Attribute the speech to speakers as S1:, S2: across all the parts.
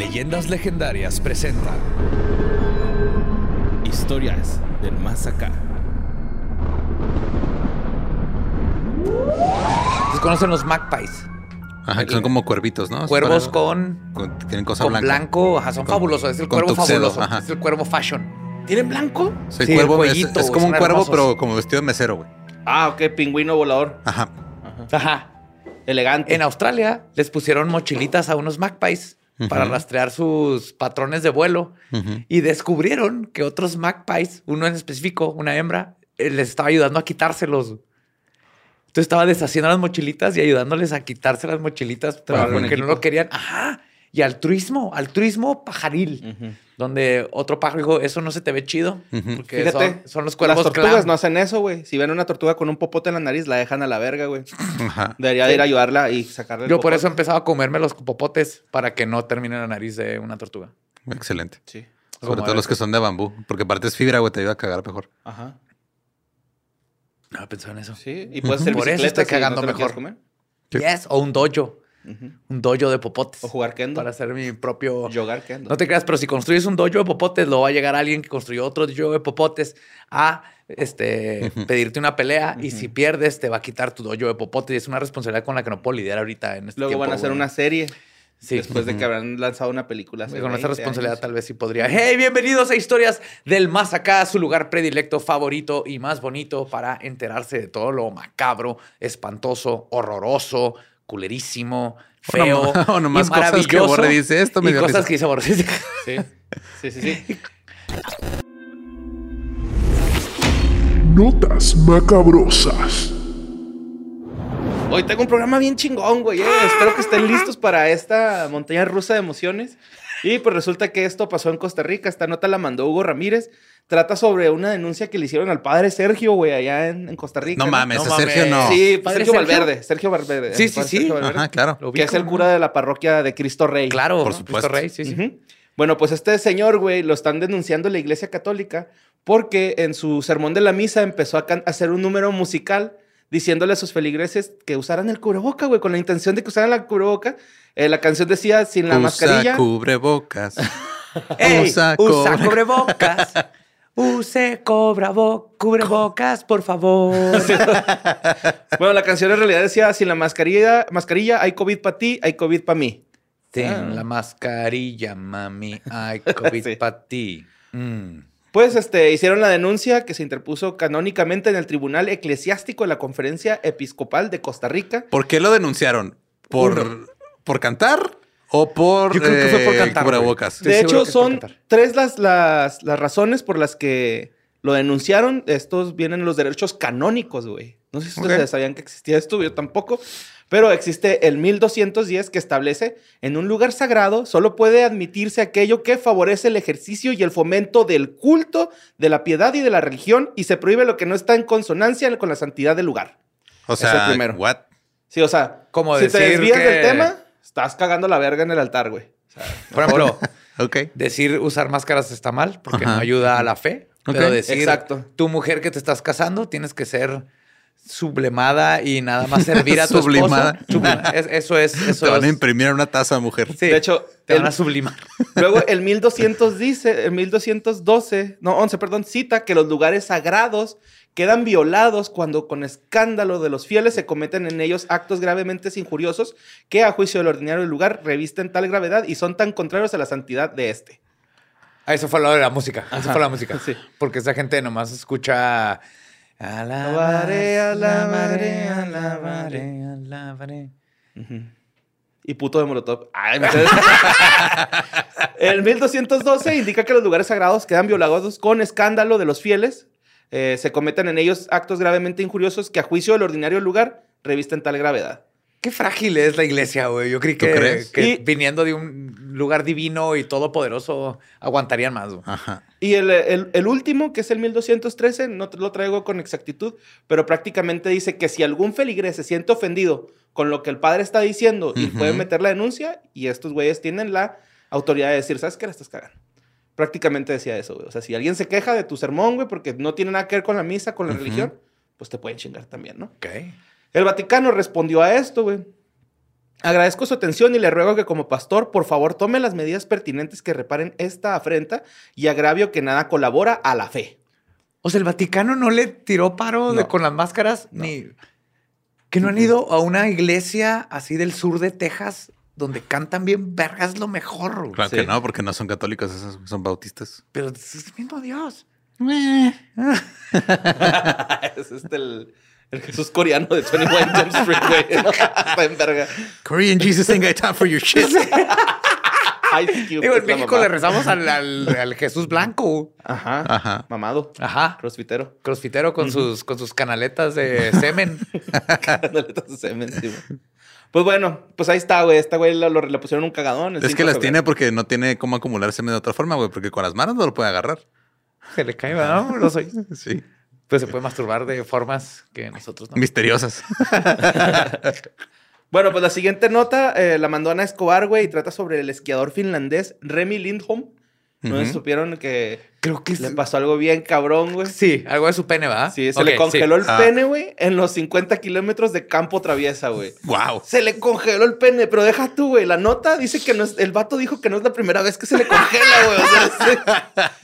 S1: Leyendas Legendarias presenta
S2: Historias del Más Acá.
S3: ¿Se conocen los magpies?
S4: Ajá, que son como cuervitos, ¿no?
S3: Cuervos
S4: Para-
S3: con,
S4: con- tienen cosa
S3: con
S4: blanca.
S3: blanco. Ajá, son
S4: Con-
S3: fabulosos. Es el
S4: con
S3: cuervo
S4: tuxedo,
S3: fabuloso.
S4: ajá.
S3: Es el cuervo fashion.
S2: ¿Tienen blanco?
S4: Sí,
S3: Sí,
S4: cuervo
S3: el
S4: es,
S3: cuellito,
S4: es como
S3: son
S4: un cuervo,
S3: hermosos.
S4: pero como vestido de mesero, güey.
S2: Ah, ok, pingüino volador.
S4: Ajá.
S3: Ajá.
S2: Elegante.
S3: En Australia les pusieron mochilitas a unos magpies para rastrear sus patrones de vuelo y descubrieron que otros magpies, uno en específico, una hembra, eh, les estaba ayudando a quitárselos. Entonces estaba deshaciendo las mochilitas y ayudándoles a quitarse las mochilitas
S2: en
S3: porque no lo querían. Ajá. Y altruismo, altruismo pajaril,
S2: Ujú.
S3: donde otro pájaro dijo, eso no se te ve chido,
S4: Ujú.
S3: porque
S2: Fíjate,
S3: son, son los cuervos
S2: Las tortugas no hacen eso, güey. Si ven una tortuga con un popote en la nariz, la dejan a la verga, güey.
S4: Ajá.
S2: Debería de ir a ayudarla y sacarle el
S3: Yo por eso empezaba a comerme los popotes para que no termine la nariz de una tortuga.
S4: Excelente.
S2: Sí.
S3: Como
S4: Sobre todo los que son de bambú. Porque aparte es fibra, güey, te ayuda a cagar mejor.
S2: Ajá.
S3: No pensaba en eso.
S2: Sí. Y puedes hacer
S3: Por eso estoy
S2: si no
S3: cagando
S2: lo
S3: mejor.
S2: comer.
S4: Sí.
S3: Yes, o un dojo. Un dojo de popotes.
S2: O jugar kendo.
S3: Para hacer mi propio.
S2: Yogar kendo.
S3: No te creas, pero si construyes un dojo de popotes, luego va a llegar alguien que construyó otro dojo de popotes a este, pedirte una pelea. Y si pierdes, te va a quitar tu dojo de popotes. Y es una responsabilidad con la que no puedo lidiar ahorita en este
S2: Luego
S3: tiempo,
S2: van a hacer
S3: güey.
S2: una serie
S3: Sí.
S2: después de que habrán lanzado una película. hace
S3: con esa
S2: 20
S3: responsabilidad
S2: años.
S3: tal vez sí podría. Hey, bienvenidos a Historias del Más Acá, su lugar predilecto, favorito y más bonito para enterarse de todo lo macabro, espantoso, horroroso, culerísimo, feo
S4: O nomás
S3: y
S4: cosas que
S3: maravilloso.
S4: Borre dice, esto me
S3: y cosas
S4: risa.
S3: que dice Borre. Sí, sí.
S2: Sí. Sí, sí, sí.
S5: Notas macabrosas.
S2: Hoy tengo un programa bien chingón, güey. eh. Espero que estén listos para esta montaña rusa de emociones. Y pues resulta que esto pasó en Costa Rica. Esta nota la mandó Hugo Ramírez. Trata sobre una denuncia que le hicieron al padre Sergio, güey, allá en, en Costa Rica.
S4: No mames,
S3: No
S4: Sergio
S3: mames.
S4: no.
S2: Sí,
S3: ¿Padre
S2: Sergio,
S3: Sergio?
S2: Valverde. Sergio Valverde.
S3: Sí, sí, sí.
S2: Sergio Valverde,
S4: Ajá, claro.
S3: Lo
S2: Que es el cura de la parroquia de Cristo Rey.
S3: Claro,
S4: Por
S3: Cristo
S4: supuesto.
S3: Rey, sí, sí.
S2: Bueno, pues este señor, güey, lo están denunciando la iglesia católica porque en su sermón de la misa empezó a hacer un número musical diciéndole a sus feligreses que usaran el cubreboca, güey, con la intención de que usaran la cubreboca. Eh, la canción decía sin la
S4: Usa
S2: mascarilla.
S4: cubrebocas.
S3: Ey,
S4: Usa
S3: usa, cubrebocas. Use cobra bo- cubrebocas, por favor.
S2: Bueno, la canción en realidad decía sin la mascarilla, mascarilla hay COVID para ti, hay COVID para mí.
S3: Ten
S2: Ah.
S3: la mascarilla, mami. Ay, COVID
S2: Sí.
S3: para ti. Mm.
S2: Pues este, hicieron la denuncia que se interpuso canónicamente en el Tribunal Eclesiástico de la Conferencia Episcopal de Costa Rica.
S4: ¿Por qué lo denunciaron? ¿Por, ¿por cantar o por,
S3: Yo creo que fue por
S4: eh,
S3: cantar,
S4: cubrebocas?
S2: De hecho, son tres las, las, las razones por las que lo denunciaron. Estos vienen los derechos canónicos, güey. No sé si ustedes sabían que existía esto, yo tampoco. Pero existe el 1210 que establece en un lugar sagrado solo puede admitirse aquello que favorece el ejercicio y el fomento del culto, de la piedad y de la religión y se prohíbe lo que no está en consonancia con la santidad del lugar.
S4: O
S2: Es el
S4: sea,
S2: primero.
S4: what?
S2: Sí, o sea,
S3: Como
S2: si te
S3: decir
S2: desvías
S3: que-
S2: del tema, estás cagando la verga en el altar, güey.
S3: Por ejemplo,
S4: Ok.
S3: decir usar máscaras está mal porque
S4: Ajá.
S3: no ayuda a la fe. Pero decir,
S2: Exacto.
S3: tu mujer que te estás casando, tienes que ser sublimada y nada más servir a tu
S4: Sublimada.
S3: Sublimada. Es- eso es, eso
S4: Te van a imprimir en una taza, mujer.
S3: Sí,
S2: De hecho,
S3: te van
S2: el-
S3: a sublimar.
S2: Luego el 1200 dice, el 1212, no, 11, perdón, cita que los lugares sagrados quedan violados cuando con escándalo de los fieles se cometen en ellos actos gravemente injuriosos que a juicio del ordinario del lugar revisten tal gravedad y son tan contrarios a la santidad de este.
S3: Ah, eso fue lo de la música. Eso fue la música.
S2: Sí.
S3: Porque esa gente nomás escucha.
S2: Alabaré,
S3: Alabaré,
S2: alabaré,
S3: alabaré.
S2: Y puto de Molotov. Ay, el 1212 indica que los lugares sagrados quedan violados con escándalo de los fieles. Eh, se cometen en ellos actos gravemente injuriosos que a juicio del ordinario lugar revisten tal gravedad.
S3: Qué frágil es la iglesia, güey. Yo creí
S4: ¿Tú
S3: que,
S4: crees?
S3: que
S2: Y-
S3: viniendo de un lugar divino y todopoderoso aguantarían más. güey.
S4: Ajá.
S2: Y el, el- el último, que es el 1213, no te lo traigo con exactitud, pero prácticamente dice que si algún feligrés se siente ofendido con lo que el padre está diciendo y puede meter la denuncia, y estos güeyes tienen la autoridad de decir, ¿sabes qué? La estás cagando. Prácticamente decía eso, güey. O sea, si alguien se queja de tu sermón, güey, porque no tiene nada que ver con la misa, con la religión, pues te pueden chingar también, ¿no?
S3: Ok.
S2: El Vaticano respondió a esto, güey. Agradezco su atención y le ruego que como pastor, por favor, tome las medidas pertinentes que reparen esta afrenta y agravio que nada colabora a la fe.
S3: O sea, el Vaticano no le tiró paro de- con las máscaras ni. Que no han ido a una iglesia así del sur de Texas donde cantan bien vergas lo mejor. güey.
S4: Claro
S2: Sí.
S4: que no, porque no son católicos, esos son bautistas.
S3: Pero es el mismo Dios.
S2: es este el, el Jesús coreano de 21 Jump Street, güey. Está en verga.
S4: Korean Jesus ain't got time for your shit.
S2: Ice Cube
S3: Digo,
S2: es
S3: en México
S2: mamá.
S3: le rezamos al, al- al Jesús blanco.
S2: Ajá.
S4: Ajá.
S2: Mamado.
S3: Ajá.
S2: Crossfitero.
S3: Crossfitero con, sus, con sus canaletas de semen.
S2: Canaletas de semen, sí, güey. Pues bueno, pues ahí está, güey. Esta güey le pusieron un cagadón. el
S4: Es
S2: 5
S4: que las
S2: febrero.
S4: tiene porque no tiene cómo acumularse de otra forma, güey, porque con las manos no lo puede agarrar.
S3: Se le cae, ¿verdad? No soy.
S4: Sí.
S3: Pues se puede masturbar de formas que nosotros no.
S4: Misteriosas.
S2: Bueno, pues la siguiente nota eh, la mandó Ana Escobar, güey, y trata sobre el esquiador finlandés Remy Lindholm. No supieron que
S3: Creo que
S2: le pasó algo bien cabrón, güey.
S3: Sí, algo de su pene, ¿verdad?
S2: Sí, se le congeló el
S4: Ah.
S2: pene, güey, en los 50 kilómetros de campo traviesa, güey.
S4: wow.
S2: Se le congeló el pene, pero deja tú, güey. La nota dice que no es, el vato dijo que no es la primera vez que se le congela, güey. O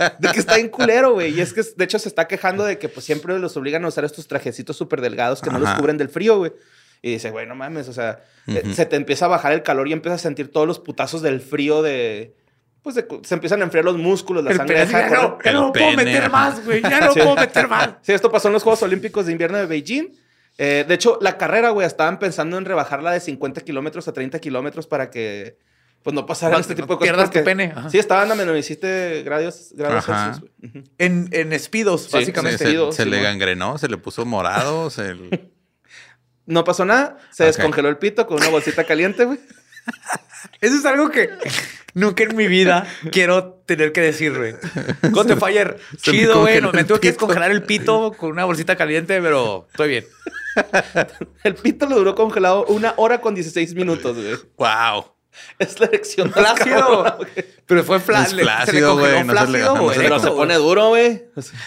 S2: sea, de que está en culero, güey. Y es que, de hecho, se está quejando de que pues siempre los obligan a usar estos trajecitos súper delgados que no los cubren del frío, güey. Y dice, güey, no mames, o sea, eh, se te empieza a bajar el calor y empiezas a sentir todos los putazos del frío de. Pues se empiezan a enfriar los músculos, la
S3: El
S2: sangre
S3: pene,
S2: deja de
S3: ya no, ya no puedo meter más, güey. Ya no
S2: Sí.
S3: puedo meter más.
S2: Sí, esto pasó en los Juegos Olímpicos de Invierno de Beijing. Eh, de hecho, la carrera, güey, estaban pensando en rebajarla de 50 kilómetros a 30 kilómetros para que pues no pasaran
S3: No-
S2: este
S3: no
S2: tipo de cosas.
S3: pierdas tu pene, ajá.
S2: Sí, estaban a menos 17 grados, grados
S4: Ajá.
S2: Celsius.
S3: En, en espidos,
S2: Sí,
S3: básicamente.
S2: sí,
S4: se- le gangrenó, se le puso morado, se
S2: No pasó nada, se descongeló el pito con una bolsita caliente, güey.
S3: Eso es algo que nunca en mi vida quiero tener que decir, güey. Fire, chido, güey. Me tuve que descongelar el pito con una bolsita caliente, pero estoy bien.
S2: El pito le duró congelado una hora con 16 minutos, güey.
S4: wow.
S2: Es la erección cabrona, güey.
S3: Pero fue congeló
S4: güey, no ajá, no
S3: güey.
S2: Pero se pone duro, güey.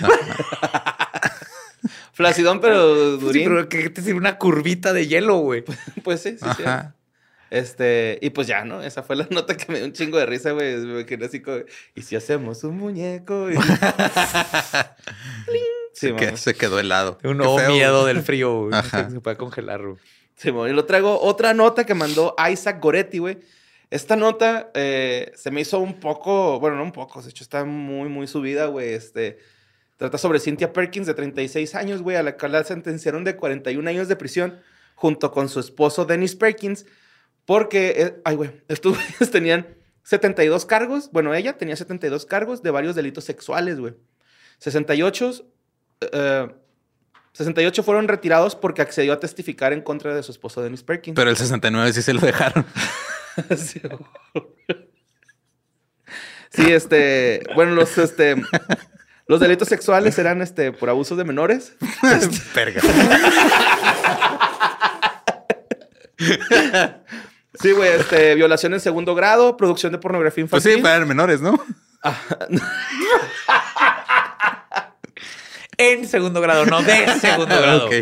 S2: Flacidón, pero
S3: Sí,
S2: durín.
S3: pero que te sirve una curvita de hielo, güey.
S2: Pues sí, sí, sí. Este, y pues ya, ¿no? Esa fue la nota que me dio un chingo de risa, güey. Me quedé así como, ¿y si hacemos un muñeco? Y- sí,
S4: se quedó helado.
S3: Un nuevo
S4: feo.
S3: miedo del frío, güey.
S4: Ajá.
S3: Que se puede congelar, güey.
S2: Sí, y lo traigo otra nota que mandó Isaac Goretti, güey. Esta nota eh, se me hizo un poco, bueno, no un poco, de hecho está muy, muy subida, güey. Este, trata sobre Cynthia Perkins, de 36 años, güey, a la cual la sentenciaron de 41 años de prisión junto con su esposo Dennis Perkins, porque, eh, ay, güey, estos güeyes tenían 72 cargos, bueno, ella tenía 72 cargos de varios delitos sexuales, güey. 68, eh, 68 fueron retirados porque accedió a testificar en contra de su esposo Dennis Perkins.
S4: Pero el 69 sí se lo dejaron.
S2: Sí, Sí, este, bueno, los, este, los delitos sexuales eran, este, por abusos de menores.
S4: Verga.
S2: Sí, güey, este, violación en segundo grado, producción de pornografía
S4: Pues
S2: infantil.
S4: sí, para menores, ¿no?
S3: En segundo grado, no de segundo grado.
S4: Ok.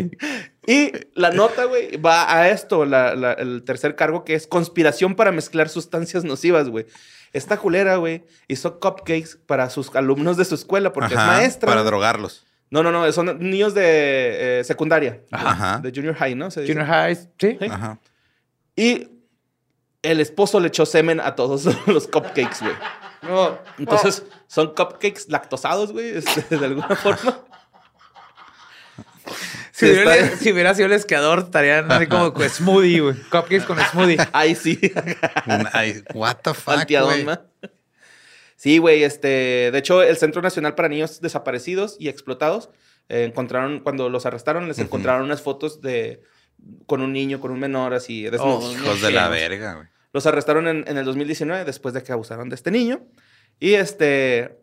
S2: Y la nota, güey, va a esto, la- la- el tercer cargo, que es conspiración para mezclar sustancias nocivas, güey. Esta culera, güey, hizo cupcakes para sus alumnos de su escuela porque es maestra.
S4: Para drogarlos.
S2: No, no, no, son niños de eh, secundaria.
S4: Ajá.
S2: De junior high, ¿no? Se dice.
S3: Junior High, sí.
S2: Sí.
S4: Ajá.
S2: Y el esposo le echó semen a todos los cupcakes, güey.
S3: No,
S2: Entonces, son cupcakes lactosados, güey, este, de alguna forma.
S3: Si,
S2: Sí,
S3: hubiera,
S2: está-
S3: si hubiera sido el esquiador, estarían así como con smoothie, güey. Cupcakes con smoothie.
S2: Ahí sí.
S4: Ay, what the fuck, güey.
S2: Sí, güey, este, de hecho, el Centro Nacional para Niños Desaparecidos y Explotados eh, encontraron, cuando los arrestaron, les encontraron unas fotos de con un niño, con un menor así.
S3: Oh.
S4: Hijos de la
S2: Sí.
S4: verga, güey.
S2: Los arrestaron en, en el 2019 después de que abusaron de este niño. Y este.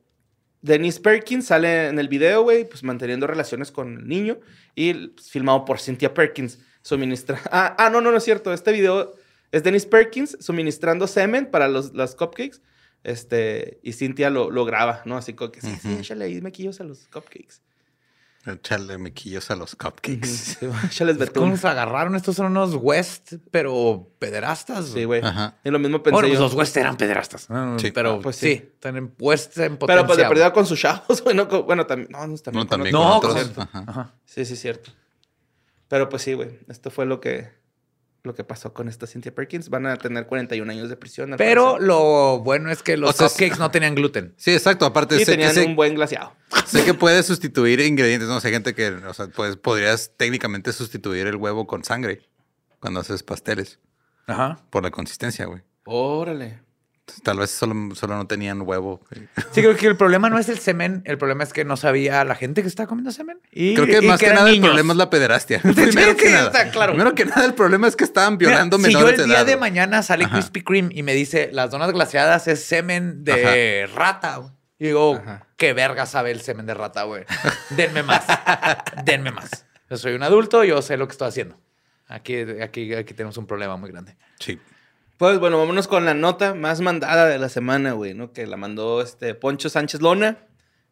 S2: Denise Perkins sale en el video, güey, pues manteniendo relaciones con el niño. Y pues, filmado por Cynthia Perkins. Suministra. Ah, ah, no, no, no es cierto. Este video es Denise Perkins suministrando semen para los, las cupcakes. Este, y Cynthia lo, lo graba, ¿no? Así como que sí, sí,
S4: Ujú.
S2: échale ahí mequillos a los cupcakes.
S4: Echarle mequillos a los cupcakes.
S2: Sí, échales
S3: ¿Cómo
S2: betún.
S3: nos agarraron? Estos son unos West, pero pederastas.
S2: Sí, güey.
S4: Ajá.
S2: Y lo mismo pensé
S3: Bueno, pues
S2: yo.
S3: los West eran pederastas. Ah,
S4: Sí.
S3: Pero
S2: Ah, pues
S3: sí,
S2: sí.
S3: están en West en potencia.
S2: Pero pues de perdida con sus chavos, güey. No, con- bueno, también. No, no, también.
S4: No,
S2: con
S4: también.
S3: No,
S4: con
S3: con-.
S4: Ajá.
S3: Ajá.
S2: Sí, sí, cierto. Pero pues sí, güey. Esto fue lo que, lo que pasó con esta Cynthia Perkins. Van a tener 41 años de prisión. al
S3: Pero
S2: parecer.
S3: lo bueno es que los
S4: O sea,
S3: cupcakes no tenían gluten.
S4: Sí, exacto. Aparte,
S2: Y
S4: sé, que,
S2: tenían
S4: sé,
S2: un buen glaseado.
S4: sé que puedes sustituir ingredientes. No sé, gente que, o sea, pues podrías técnicamente sustituir el huevo con sangre cuando haces pasteles
S3: Ajá.
S4: por la consistencia, güey.
S2: Órale.
S4: Tal vez solo, solo no tenían huevo.
S3: Sí, creo que el problema no es el semen, el problema es que no sabía la gente que estaba comiendo semen. Y,
S4: Creo que
S3: y
S4: más que nada el problema es la pederastia.
S3: Sí,
S4: Primero que
S3: sí,
S4: nada.
S3: está claro.
S4: Primero que nada, el problema es que estaban
S3: Mira,
S4: violando
S3: si yo
S4: menores
S3: el
S4: de
S3: día de mañana sale
S4: Ajá.
S3: Krispy Kreme y me dice las donas glaseadas es semen de rata. Y digo,
S2: Ajá.
S3: qué verga sabe el semen de rata, güey. Denme más. Denme más. Yo soy un adulto, yo sé lo que estoy haciendo. Aquí, aquí, aquí tenemos un problema muy grande.
S4: Sí.
S2: Pues bueno, vámonos con la nota más mandada de la semana, güey, ¿no? Que la mandó este Poncho Sánchez Lona.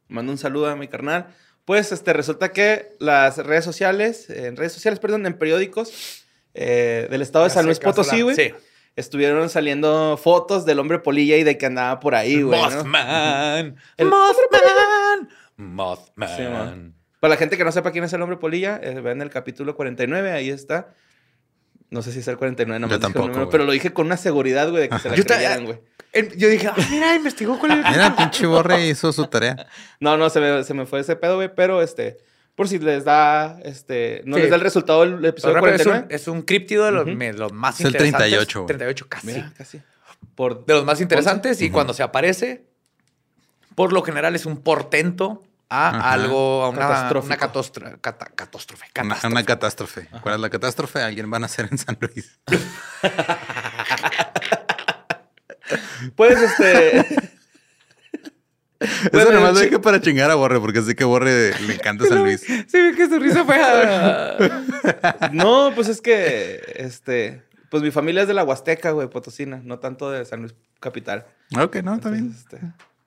S2: Mando un saludo a mi carnal. Pues este, resulta que las redes sociales, en redes sociales, perdón, en periódicos eh, del estado de San Luis Potosí, güey,
S3: Sí.
S2: estuvieron saliendo fotos del hombre polilla y de que andaba por ahí, güey. ¿no?
S3: Mothman.
S2: El-
S3: Mothman. Mothman.
S2: Sí. Para la gente que no sepa quién es el hombre polilla, eh, vean el capítulo 49, ahí está. No sé si es el 49, no
S4: Yo tampoco,
S2: pero lo dije con una seguridad, güey, de que se la
S3: Yo,
S2: creyeran, güey.
S3: el- yo dije, ah, mira, investigó cuál es.
S4: Mira, pinche borre hizo su tarea.
S2: No, no, se me, se me fue ese pedo, güey, pero este, por si les da, este, no
S3: Sí.
S2: les da el resultado del episodio
S3: rápido, es, un,
S2: 49.
S3: es un críptido de los,
S2: Ujú.
S3: me- los más
S4: Es el
S3: interesantes.
S4: 38, güey.
S3: 38, casi.
S2: Mira, casi. Por,
S3: De los más interesantes y cuando se aparece, por lo general es un portento a
S4: Ajá.
S3: algo, a una, una cata- catástrofe.
S4: Una,
S3: catástrofe.
S4: una catástrofe. ¿Cuál es la catástrofe? Alguien van a hacer en San Luis.
S2: pues, este,
S4: Eso
S2: Bueno,
S4: nomás lo dije para chingar a Borre, porque sé que Borre le encanta San Luis.
S3: Sí, vi que su risa fue. ah.
S2: no, pues es que, este, pues mi familia es de la Huasteca, güey, Potosina, no tanto de San Luis Capital.
S4: Ok, no.
S2: Entonces, este,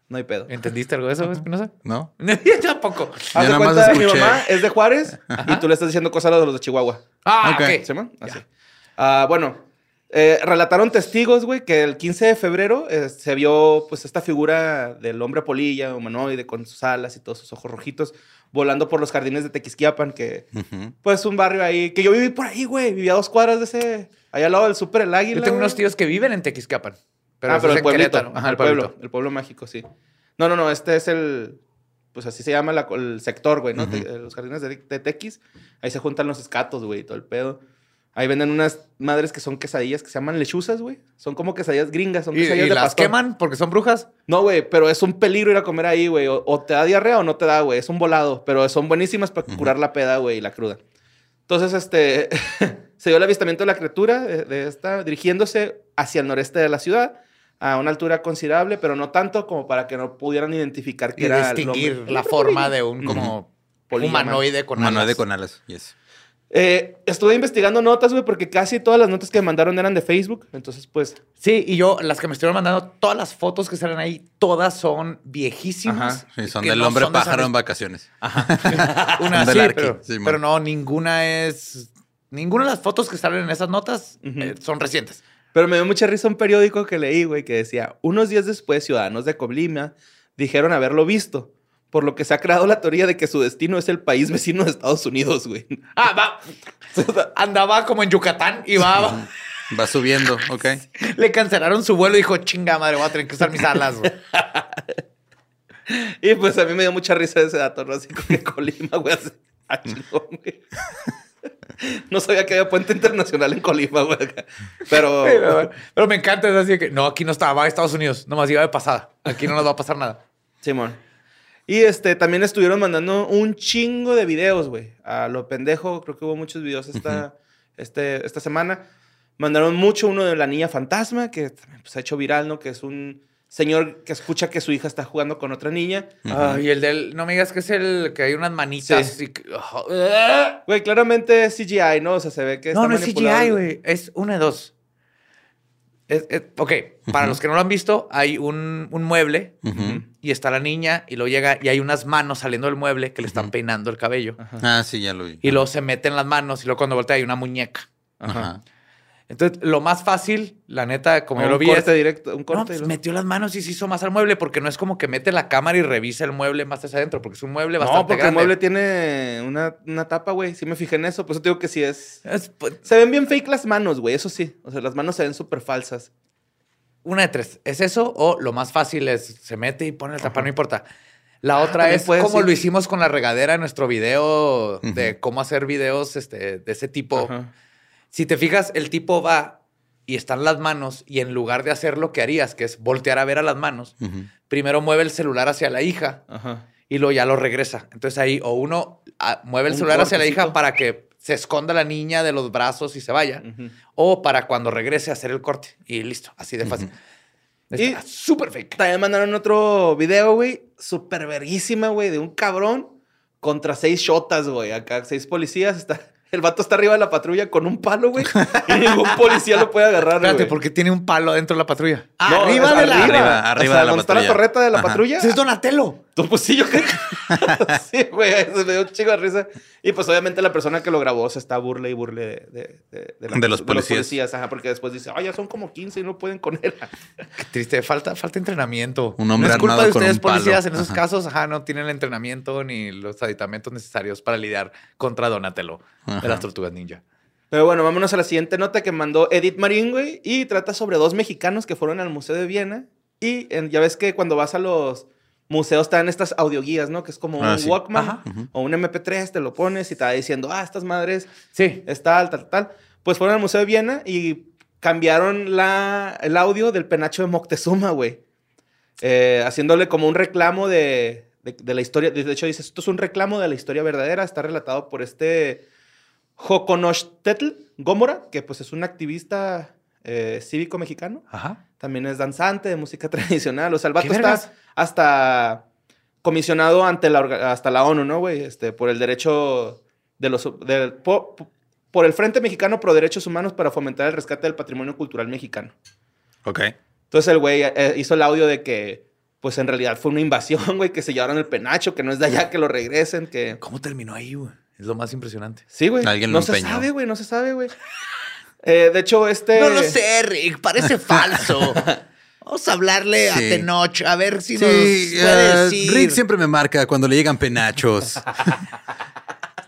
S2: no hay pedo.
S3: ¿Entendiste algo de eso, Espinosa?
S4: No.
S3: Yo tampoco.
S2: De
S4: nada más
S2: cuenta, mi mamá es de Juárez y tú le estás diciendo cosas a los de Chihuahua.
S3: Ah,
S4: Ok.
S3: ok.
S2: ¿Se llama? Así. Ah, bueno, eh, relataron testigos, güey, que el 15 de febrero eh, se vio, pues, esta figura del hombre polilla, humanoide, con sus alas y todos sus ojos rojitos, volando por los jardines de Tequisquiapan, que,
S4: Ujú.
S2: pues, un barrio ahí, que yo viví por ahí, güey, vivía a dos cuadras de ese, allá al lado del Súper El Águila.
S3: Yo tengo
S2: güey.
S3: unos tíos que viven en Tequisquiapan. Pero,
S2: ah, pero el pueblito.
S3: Ajá,
S2: el pueblo, el pueblo mágico, sí. No, no, no, este es el, pues así se llama la- el sector, güey, ¿no?
S4: Ujú.
S2: Te- los jardines de, de Tequis, ahí se juntan los escatos, güey, y todo el pedo. Ahí venden unas madres que son quesadillas que se llaman lechuzas, güey. Son como quesadillas gringas, son
S3: ¿Y,
S2: quesadillas
S3: y
S2: de
S3: las
S2: pastor.
S3: queman porque son brujas?
S2: No, güey, pero es un peligro ir a comer ahí, güey. O, o te da diarrea o no te da, güey. Es un volado, pero son buenísimas para
S4: Ujú.
S2: curar la peda, güey, y la cruda. Entonces, este, se dio el avistamiento de la criatura de, de esta dirigiéndose hacia el noreste de la ciudad a una altura considerable, pero no tanto como para que no pudieran identificar que
S3: Y
S2: era
S3: distinguir la forma de un como humanoide con
S4: Humanoide
S3: alas.
S4: con alas. Yes.
S2: Eh, estuve investigando notas, güey, porque casi todas las notas que me mandaron eran de Facebook. Entonces, pues,
S3: Sí, y yo, las que me estuvieron mandando, todas las fotos que salen ahí, todas son viejísimas.
S2: Ajá.
S4: Sí, son del
S3: no
S4: hombre
S3: son
S4: pájaro en vacaciones.
S3: Una sí,
S4: Arqui,
S3: pero,
S4: sí,
S3: pero no, ninguna es... Ninguna de las fotos que salen en esas notas eh, son recientes.
S2: Pero me dio mucha risa un periódico que leí, güey, que decía, unos días después, ciudadanos de Colima dijeron haberlo visto, por lo que se ha creado la teoría de que su destino es el país vecino de Estados Unidos, güey.
S3: Ah, va. Andaba como en Yucatán y va...
S4: Va subiendo, ok.
S3: Le cancelaron su vuelo y dijo, chinga madre, voy a tener que usar mis alas. güey".
S2: Y pues a mí me dio mucha risa ese dato, ¿no? Así como que Colima, güey, así, ah, chingón, güey. No sabía que había puente internacional en Colima, güey. Pero,
S3: pero, pero me encanta, es así que, no, aquí no estaba, va a Estados Unidos, nomás iba de pasada. Aquí no nos va a pasar nada.
S2: Simón. Y este, también estuvieron mandando un chingo de videos, güey. A lo pendejo, creo que hubo muchos videos esta, este, esta semana. Mandaron mucho uno de la niña fantasma, que también pues, se ha hecho viral, ¿no? Que es un señor que escucha que su hija está jugando con otra niña.
S3: Ah, y el del, no me digas que es el que hay unas manitas.
S2: Sí.
S3: y ah.
S2: Güey, claramente es CGI, ¿no? O sea, se ve que
S3: No,
S2: está
S3: no es. CGI, güey. Es una de dos. Es- es- ok, para los que no lo han visto, hay un, un mueble y está la niña y luego llega y hay unas manos saliendo del mueble que le están peinando el cabello.
S4: Ah, sí, ya lo vi.
S3: Y luego se meten las manos y luego cuando voltea hay una muñeca.
S4: Ajá.
S3: Entonces, lo más fácil, la neta, como yo
S2: un
S3: lo vi,
S2: corte
S3: es,
S2: directo, un
S3: no,
S2: corte.
S3: pues,
S2: y luego-
S3: metió las manos y se hizo más al mueble porque no es como que mete la cámara y revisa el mueble más hacia adentro, porque es un mueble bastante
S2: no, porque
S3: grande.
S2: el mueble tiene una, una tapa, güey. Sí me fijé en eso. Por eso te digo que sí es...
S3: Es, pues,
S2: Se ven bien fake las manos, güey. Eso sí. O sea, las manos se ven súper falsas.
S3: una de tres. ¿Es eso o lo más fácil es se mete y pone el tapa, no importa? La
S2: Ah,
S3: otra es como
S2: ser.
S3: lo hicimos con la regadera en nuestro video de cómo hacer videos este, de ese tipo.
S2: Ajá.
S3: Si te fijas, el tipo va y están las manos y en lugar de hacer lo que harías, que es voltear a ver a las manos, primero mueve el celular hacia la hija
S2: Ajá.
S3: y luego ya lo regresa. Entonces ahí o uno ah, mueve el
S2: Un
S3: celular hacia la hija para que se esconda la niña de los brazos y se vaya, o para cuando regrese hacer el corte y listo, así de fácil. Está
S2: Y-
S3: súper fake.
S2: También mandaron otro video, güey. Súper verguísima, güey. De un cabrón contra seis shotas, güey. Acá seis policías. Está... El vato está arriba de la patrulla con un palo, güey. y ningún policía lo puede agarrar,
S3: Espérate,
S2: güey.
S3: porque tiene un palo dentro de la patrulla.
S2: No,
S3: arriba
S2: es
S3: de la...
S4: Arriba, arriba
S2: o sea,
S4: de la
S2: donde está la torreta de la
S4: Ajá.
S2: patrulla.
S3: Ese es Donatello.
S2: Pues, pues sí, yo creo. sí, güey, eso me dio un chingo de risa. Y pues obviamente la persona que lo grabó se está burle y burle de, de, de- de la-
S4: De los policías.
S2: ajá, porque después dice, ay, ya son como 15 y no pueden con él.
S3: Qué triste, falta, falta entrenamiento.
S4: Un hombre
S3: no es culpa de ustedes,
S4: palo.
S3: policías. En esos
S4: Ajá.
S3: casos, ajá, no tienen el entrenamiento ni los aditamentos necesarios para lidiar contra Donatello de las tortugas ninja.
S2: Pero bueno, vámonos a la siguiente nota que mandó Edith Marín, güey. Y trata sobre dos mexicanos que fueron al Museo de Viena. Y en- ya ves que cuando vas a los museos están estas audioguías, ¿no? Que es como
S4: Ah,
S2: un
S4: sí.
S2: Walkman
S3: Ajá.
S2: O un MP3, te lo pones y te va diciendo, ah, estas madres
S3: Sí.
S2: es tal, tal, tal. Pues fueron al Museo de Viena y cambiaron la, el audio del penacho de Moctezuma, güey. Eh, haciéndole como un reclamo de, de- de la historia. De hecho, dice, esto es un reclamo de la historia verdadera. Está relatado por este Joconostetl Gómora, que pues es un activista eh, cívico mexicano.
S3: Ajá.
S2: También es danzante de música tradicional. O sea, el vato
S3: ¿Qué
S2: está
S3: vergas?
S2: Hasta comisionado ante la, hasta la ONU, ¿no, güey? Este, por el derecho de los... del- po- po- por el Frente Mexicano Pro Derechos Humanos para fomentar el rescate del patrimonio cultural mexicano.
S4: Ok.
S2: Entonces el güey eh, hizo el audio de que, pues en realidad fue una invasión, güey, que se llevaron el penacho, que no es de allá, que lo regresen, que...
S3: ¿Cómo terminó ahí, güey? Es lo más impresionante.
S2: Sí, güey.
S4: Alguien lo
S2: no se sabe, güey, no se sabe, güey. Eh, de hecho, este...
S3: No lo sé, Rick. Parece falso. Vamos a hablarle a. Tenoch a ver si
S4: Sí,
S3: nos puede
S4: eh,
S3: decir.
S4: Rick siempre me marca cuando le llegan penachos.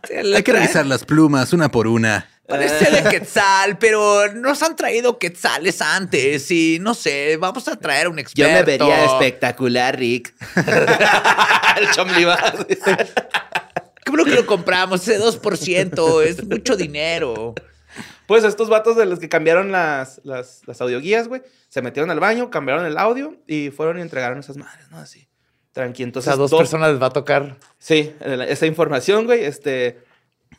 S4: Hay que
S3: trae-
S4: revisar las plumas una por una.
S3: Parece de quetzal, pero nos han traído quetzales antes y no sé, vamos a traer un experto.
S2: espectacular, Rick. el chomliba.
S3: Qué bueno que lo compramos, ese 2%, es mucho dinero.
S2: Pues estos vatos de los que cambiaron las, las, las audioguías, güey, se metieron al baño, cambiaron el audio y fueron y entregaron esas madres, ¿no? Así. Tranqui.
S3: O
S2: Entonces,
S3: sea, dos
S2: dos-
S3: personas les va a tocar.
S2: Sí, esa información, güey. Este,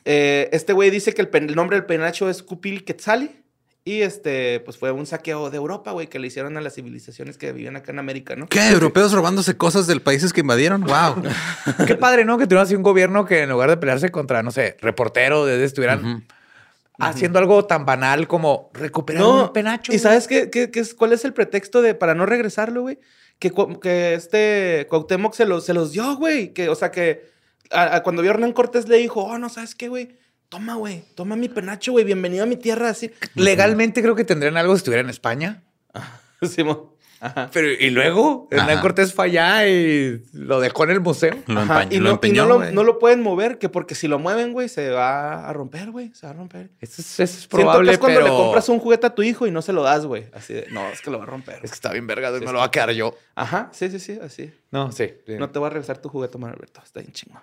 S2: eh, este güey dice que el, pen- el nombre del penacho es Kupil Quetzali. Y este, pues fue un saqueo de Europa, güey, que le hicieron a las civilizaciones que vivían acá en América, ¿no?
S4: ¿Qué? ¿Europeos robándose cosas del países que invadieron? ¡Wow!
S3: Qué padre, ¿no? Que tuviera así un gobierno que en lugar de pelearse contra, no sé, reportero, de estuvieran Haciendo algo tan banal como recuperar
S2: No,
S3: un penacho.
S2: ¿Y sabes qué, qué- qué es, cuál es el pretexto de para no regresarlo, güey? Que, que este Cuauhtémoc se los, se los dio, güey. Que, o sea, que a- a cuando vio a Hernán Cortés le dijo, oh, no, ¿sabes qué, güey? Toma, güey, toma mi penacho, güey, bienvenido a mi tierra, así.
S3: Legalmente creo que tendrían algo si estuviera en España.
S2: Simón. Ajá.
S3: Pero, y luego, Hernán
S4: Ajá.
S3: Cortés fue allá y lo dejó en el museo.
S4: Lo,
S2: Ajá,
S4: empañó,
S2: y
S4: lo
S2: no, y lo,
S4: güey.
S2: no lo pueden mover, que porque si lo mueven, güey, se va a romper, güey, se va a romper.
S3: Eso es, eso es
S2: Siento que
S3: probable,
S2: es cuando
S3: pero...
S2: le compras un juguete a tu hijo y no se lo das, güey. Así de, no, es que lo va a romper.
S3: Es que está bien verga,
S2: Sí,
S3: me lo va a quedar yo.
S2: Ajá, sí, sí, sí, así.
S3: No, sí. sí.
S2: No te voy a regresar tu juguete, Manuel Alberto. Está bien chingón.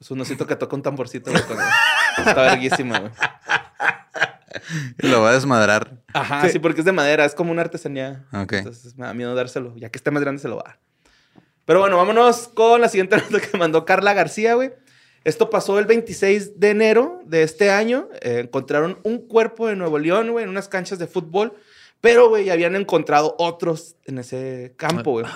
S2: Es un osito que toca un tamborcito, güey. Está verguísima, güey.
S4: Lo va a desmadrar.
S2: Ajá, sí. porque es de madera, es como una artesanía.
S4: Ok.
S2: Entonces me da miedo dárselo. Ya que esté más grande, se lo va a dar. Pero bueno, vámonos con la siguiente nota que mandó Carla García, güey. Esto pasó el 26 de enero de este año. Eh, encontraron un cuerpo de Nuevo León, güey, en unas canchas de fútbol. Pero, güey, habían encontrado otros en ese campo, güey.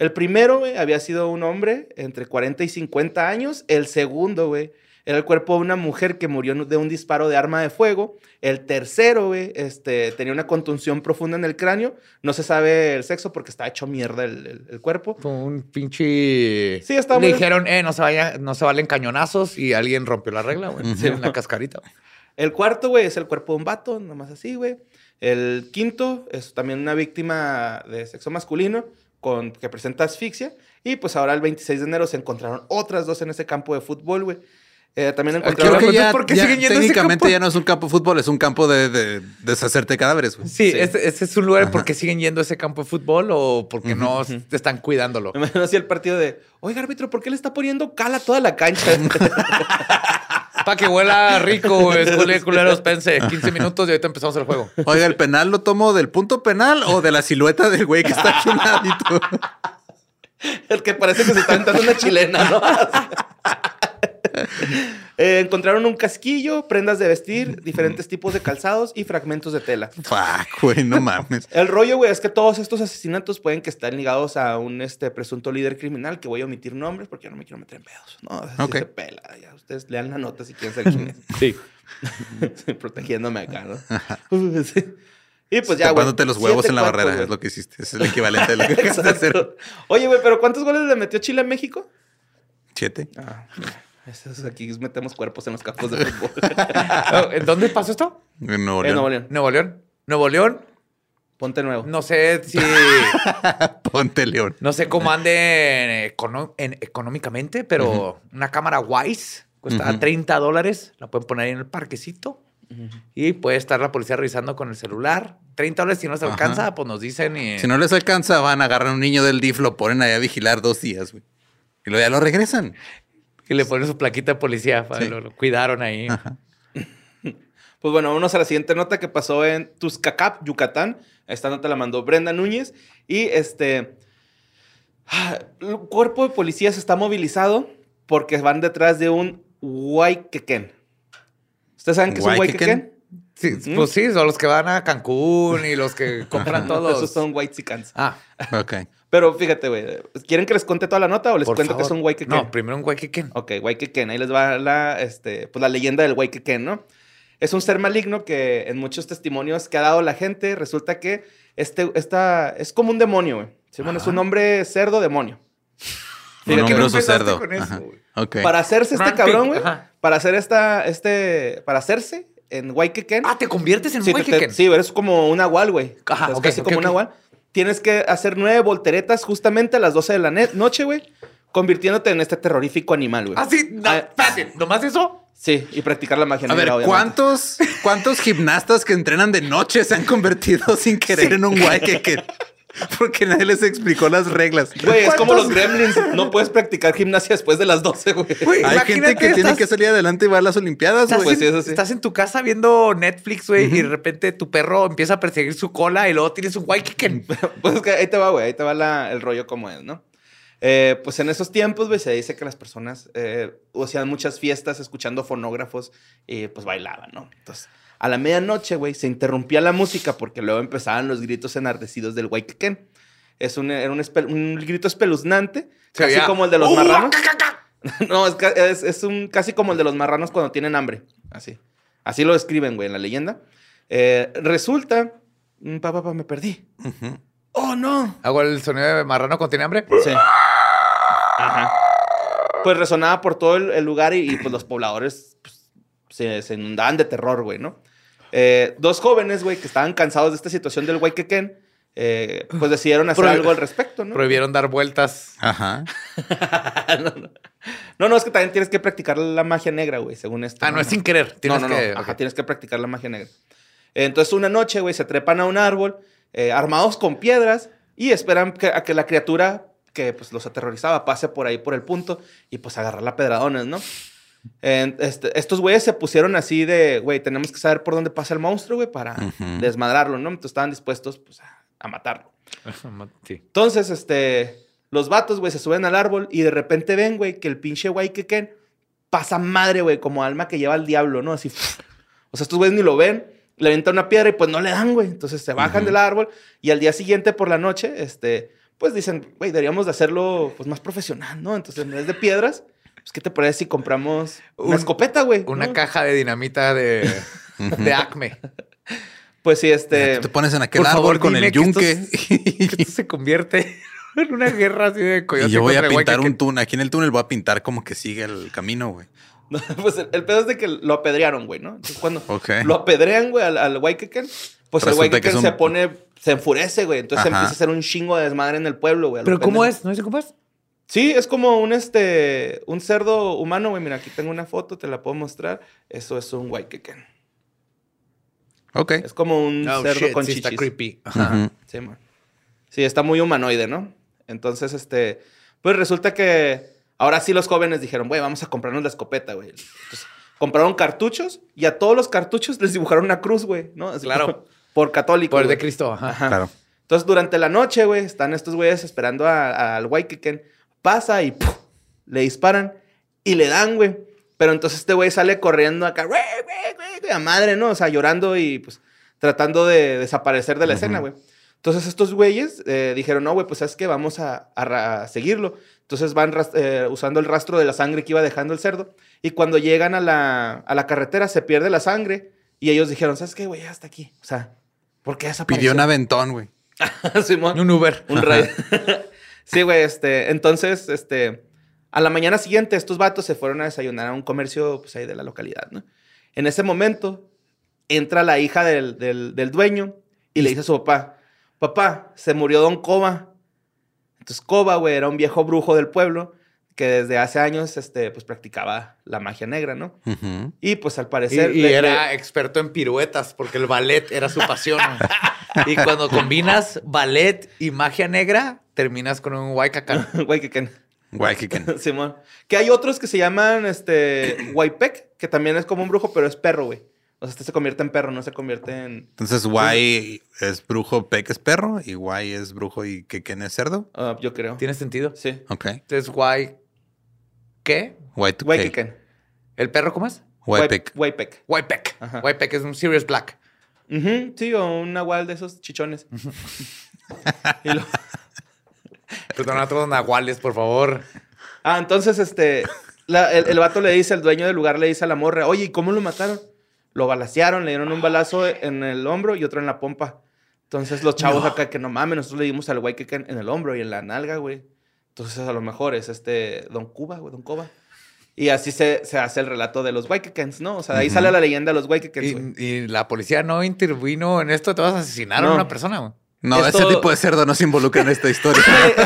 S2: El primero, güey, había sido un hombre entre 40 y 50 años. El segundo, güey, era el cuerpo de una mujer que murió de un disparo de arma de fuego. El tercero, güey, este, tenía una contunción profunda en el cráneo. No se sabe el sexo porque está hecho mierda el, el- el cuerpo.
S3: Fue un pinche.
S2: Sí, está
S3: Le
S2: bueno.
S3: dijeron, eh, no se, vaya, no se valen cañonazos y alguien rompió la regla, güey. Sí, en la cascarita. güey.
S2: El cuarto, güey, es el cuerpo de un vato, nomás así, güey. El quinto es también una víctima de sexo masculino con, que presenta asfixia. Y pues ahora el 26 de enero se encontraron otras dos en ese campo de fútbol, güey. Eh, también
S4: Creo
S2: encontraron...
S4: que
S3: Entonces,
S4: ya,
S3: ¿por qué
S4: ya
S3: siguen yendo ese
S4: técnicamente
S3: campo?
S4: ya no es un campo de fútbol, es un campo de, de deshacerte de cadáveres. güey.
S3: Sí,
S2: Sí.
S3: Este es un lugar porque siguen yendo a ese campo de fútbol o porque no están cuidándolo.
S2: Me imagino así el partido de, oiga, árbitro, ¿por qué le está poniendo cal a toda la cancha?
S3: Para que huela rico, güey. Escule- culeros, pense. 15 minutos y ahorita empezamos el juego.
S4: Oiga, ¿el penal lo tomo del punto penal o de la silueta del güey que está aquí un ladito?
S2: el que parece que se está aventando una chilena, ¿no? Eh, encontraron un casquillo, prendas de vestir, diferentes tipos de calzados y fragmentos de tela.
S4: Fuck, güey, no mames.
S2: El rollo, güey, es que todos estos asesinatos pueden que estén ligados a un este, presunto líder criminal, que voy a omitir nombres porque yo no me quiero meter en pedos. No, así
S4: Ok.
S2: se pela. Ya ustedes lean la nota si quieren saber quién es.
S3: Sí.
S2: Protegiéndome acá, ¿no? Sí. Y pues ya, güey.
S4: Tapándote los huevos en la barrera, es lo que hiciste. Es el equivalente de lo que acabas de hacer.
S2: Oye, güey, pero ¿cuántos goles le metió Chile a México?
S4: Siete.
S2: Ah, aquí metemos cuerpos en los campos de fútbol.
S3: ¿En dónde pasó esto?
S4: En Nuevo
S2: en
S4: León.
S2: Nuevo León.
S3: Nuevo León. Nuevo León.
S2: Ponte nuevo.
S3: No sé si.
S4: Ponte León.
S3: No sé cómo anden econo- en- económicamente, pero una cámara Wise cuesta
S4: Ujú.
S3: 30 dólares. La pueden poner ahí en el parquecito. Y puede estar la policía revisando con el celular. 30 dólares, si no les
S4: Ajá.
S3: alcanza, pues nos dicen y...
S4: Si no les alcanza, van a agarrar a un niño del DIF, lo ponen ahí a vigilar dos días, güey. Y luego ya lo regresan.
S3: Y le ponen su plaquita de policía. para-
S4: Sí.
S3: Lo, lo cuidaron ahí.
S2: Pues bueno, vámonos a la siguiente nota que pasó en Tuzcacap, Yucatán. Esta nota la mandó Brenda Núñez. Y este. ah, El cuerpo de policías está movilizado porque van detrás de un Huayquequén. ¿Ustedes saben qué es un
S4: ¿Huayquequén?
S3: Sí, Pues sí, son los que van a Cancún y los que compran todos.
S2: Esos son Whitexicans.
S3: Ah,
S4: Ok.
S2: Pero fíjate, güey. ¿Quieren que les cuente toda la nota o les
S3: por
S2: cuento
S3: favor.
S2: que es un Huayquequén?
S3: No, primero un Huayquequén.
S2: Ok, Huayquequén. Ahí les va la, este, pues la leyenda del Huayquequén, ¿no? Es un ser maligno que en muchos testimonios que ha dado la gente resulta que este, esta, es como un demonio, güey. Sí, bueno, es un hombre cerdo demonio.
S4: Un
S3: ¿Por qué no
S4: hombroso
S3: empezaste
S4: cerdo.
S3: con eso,
S4: Ajá.
S3: güey?
S4: Ok.
S2: Para hacerse este
S3: Ramping,
S2: cabrón, güey. Para hacer esta, este, para hacerse en Huayquequén.
S3: Ah, te conviertes en
S2: sí,
S3: un
S2: te- sí, eres como un agual, güey.
S3: Ajá,
S2: O sea, es
S3: ok,
S2: casi como un
S3: ok.
S2: Tienes que hacer nueve volteretas justamente a las 12 de la noche, güey. Convirtiéndote en este terrorífico animal, güey.
S3: Ah, sí. No,
S2: Ah,
S3: espérate. ¿Nomás eso?
S2: Sí, y practicar la magia
S4: A ver,
S2: obviamente.
S4: ¿cuántos, ¿cuántos gimnastas que entrenan de noche se han convertido sin querer en un guay que, que- porque nadie les explicó las reglas?
S2: Güey, es como los gremlins. No puedes practicar gimnasia después de las 12, güey.
S4: Hay gente que tiene que salir adelante y va a las Olimpiadas,
S3: Estás,
S4: güey.
S2: Pues sí, sí.
S3: estás en tu casa viendo Netflix, güey, y de repente tu perro empieza a perseguir su cola y luego tienes un Huayquequén.
S2: Pues es que ahí te va, güey. Ahí te va la- el rollo como es, ¿no? Eh, pues en esos tiempos, güey, se dice que las personas eh, hacían muchas fiestas escuchando fonógrafos y pues bailaban, ¿no? Entonces, a la medianoche, güey, se interrumpía la música porque luego empezaban los gritos enardecidos del Huayquequén. Es un, era un, grito espeluznante,
S3: Se
S2: casi como el de los
S3: ¡Uh,
S2: marranos. No, es, ca- es, es un, casi como el de los marranos cuando tienen hambre. Así. Así lo describen, güey, en la leyenda. Eh, resulta. mm, Pa, pa, pa, me perdí. ¡Oh, no!
S3: ¿Hago el sonido de marrano cuando tiene hambre?
S2: Sí. Ajá. Pues resonaba por todo el, el lugar y, y, pues los pobladores pues, se, se inundaban de terror, güey, ¿no? Eh, dos jóvenes, güey, que estaban cansados de esta situación del Huayquequén, eh, pues decidieron hacer
S3: Prohib-
S2: algo al respecto, ¿no?
S3: Prohibieron dar vueltas.
S4: Ajá.
S2: no, no. No, no, es que también tienes que practicar la magia negra, güey, según esto.
S3: Ah, no, es sin querer. Tienes
S2: no, no,
S3: que.
S2: Ajá, tienes que practicar la magia negra. Entonces, una noche, güey, se trepan a un árbol, eh, armados con piedras, y esperan que- a que la criatura que pues, los aterrorizaba pase por ahí por el punto y pues agarrarla a pedradones, ¿no? Este, estos güeyes se pusieron así de, güey, tenemos que saber por dónde pasa el monstruo, güey, para desmadrarlo, ¿no? Entonces estaban dispuestos, pues, a, a matarlo.
S3: Sí.
S2: Entonces, este, los vatos, güey, se suben al árbol y de repente ven, güey, que el pinche güey que Ken pasa madre, güey, como alma que lleva al diablo, ¿no? Así. O sea, estos güeyes ni lo ven, le avientan una piedra y pues no le dan, güey. Entonces se bajan del árbol y al día siguiente por la noche, este, pues dicen, güey, deberíamos de hacerlo pues más profesional, ¿no? Entonces en vez de piedras, pues, ¿qué te parece si compramos una
S3: Un-
S2: escopeta, güey?
S3: Una
S2: ¿no?
S3: caja de dinamita de, de Acme.
S2: Pues sí, este...
S4: Tú te pones en aquel
S3: Por
S4: árbol
S3: favor,
S4: con el
S3: que esto
S4: yunque.
S3: Que esto se convierte en una guerra así de coyote
S4: Y yo voy a pintar un túnel. Aquí en el túnel voy a pintar como que sigue el camino, güey.
S2: No, pues el, el pedo es de que lo apedrearon, güey, ¿no? Entonces cuando lo apedrean, güey, al, al Waikeken, pues el
S4: Resulta
S2: Waikeken
S4: un-
S2: se pone, se enfurece, güey. Entonces
S4: Ajá.
S2: empieza a hacer un chingo de desmadre en el pueblo, güey.
S3: Pero ¿cómo es? ¿No es cómo es?
S2: Sí, es como un este, un cerdo humano, güey. Mira, aquí tengo una foto, te la puedo mostrar. Eso es un Waikeken.
S4: Ok.
S2: Es como un
S3: Oh,
S2: cerdo
S3: shit,
S2: con
S3: sí
S2: chichis.
S3: está creepy. Ajá.
S2: Sí, man. Sí, está muy humanoide, ¿no? Entonces, este, pues resulta que ahora sí los jóvenes dijeron, güey, vamos a comprarnos la escopeta, güey. Entonces, compraron cartuchos y a todos los cartuchos les dibujaron una cruz, güey, ¿no? Así
S3: Claro.
S2: como Por católico.
S3: Por el de. Cristo. Ajá.
S2: Ajá.
S4: Claro.
S2: Entonces, durante la noche, güey, están estos güeyes esperando al Waikeken. Pasa y ¡puf! le disparan y le dan, güey. Pero entonces este güey sale corriendo acá, güey, güey, güey, güey, a madre, ¿no? O sea, llorando y pues tratando de desaparecer de la escena, güey. Entonces estos güeyes eh, dijeron, no, güey, pues es que vamos a, a a seguirlo. Entonces van eh, usando el rastro de la sangre que iba dejando el cerdo. Y cuando llegan a la, a la carretera se pierde la sangre. Y ellos dijeron, ¿sabes qué, güey? Hasta aquí. O sea, ¿por qué desapareció?
S4: Pidió un aventón, güey.
S2: Simón.
S3: Un Uber.
S2: Un rayo. sí, güey, este, entonces, este, a la mañana siguiente estos vatos se fueron a desayunar a un comercio, pues ahí de la localidad. En ese momento entra la hija del, del- del dueño y le dice a su papá, papá, se murió Don Coba. Entonces Coba, güey, era un viejo brujo del pueblo que desde hace años, este, pues practicaba la magia negra, ¿no? Y pues al parecer...
S3: y era experto en piruetas porque el ballet era su pasión. y cuando combinas ballet y magia negra, terminas con un Waikaka.
S2: le- Güey, que- que-
S4: Waikeken.
S2: Simón. Que hay otros que se llaman este Waipek, que también es como un brujo, pero es perro, güey. O sea, este se convierte en perro, no se convierte en.
S4: Entonces, Y es brujo, Peck es perro, y Y es brujo y Keken es cerdo.
S2: ah, yo creo.
S3: ¿Tiene sentido?
S2: Sí.
S4: Ok.
S3: Entonces, guay. ¿Qué?
S4: White
S2: Waikeken.
S3: ¿El perro cómo es?
S4: Waipek.
S2: Waipek.
S3: Waipek. Es un Serious Black.
S2: Sí, o un nahual de esos chichones. Y lo-
S3: Perdón a todos los nahuales, por favor.
S2: Ah, entonces, este. la- el, el vato le dice, el dueño del lugar le dice a la morra, oye, ¿y cómo lo mataron? Lo balacearon, le dieron un balazo en el hombro y otro en la pompa. Entonces los chavos acá que no mames, nosotros le dimos al güey que en el hombro y en la nalga, güey. Entonces a lo mejor es este Don Cuba, güey, Don Coba. Y así se, se hace el relato de los Waikikens, ¿no? O sea, de ahí sale la leyenda de los Waikikens, güey.
S3: Y, y la policía no intervino en esto. Te vas a asesinar a una persona. güey.
S4: No,
S2: Esto-
S4: ese tipo de cerdo no se involucra en esta historia.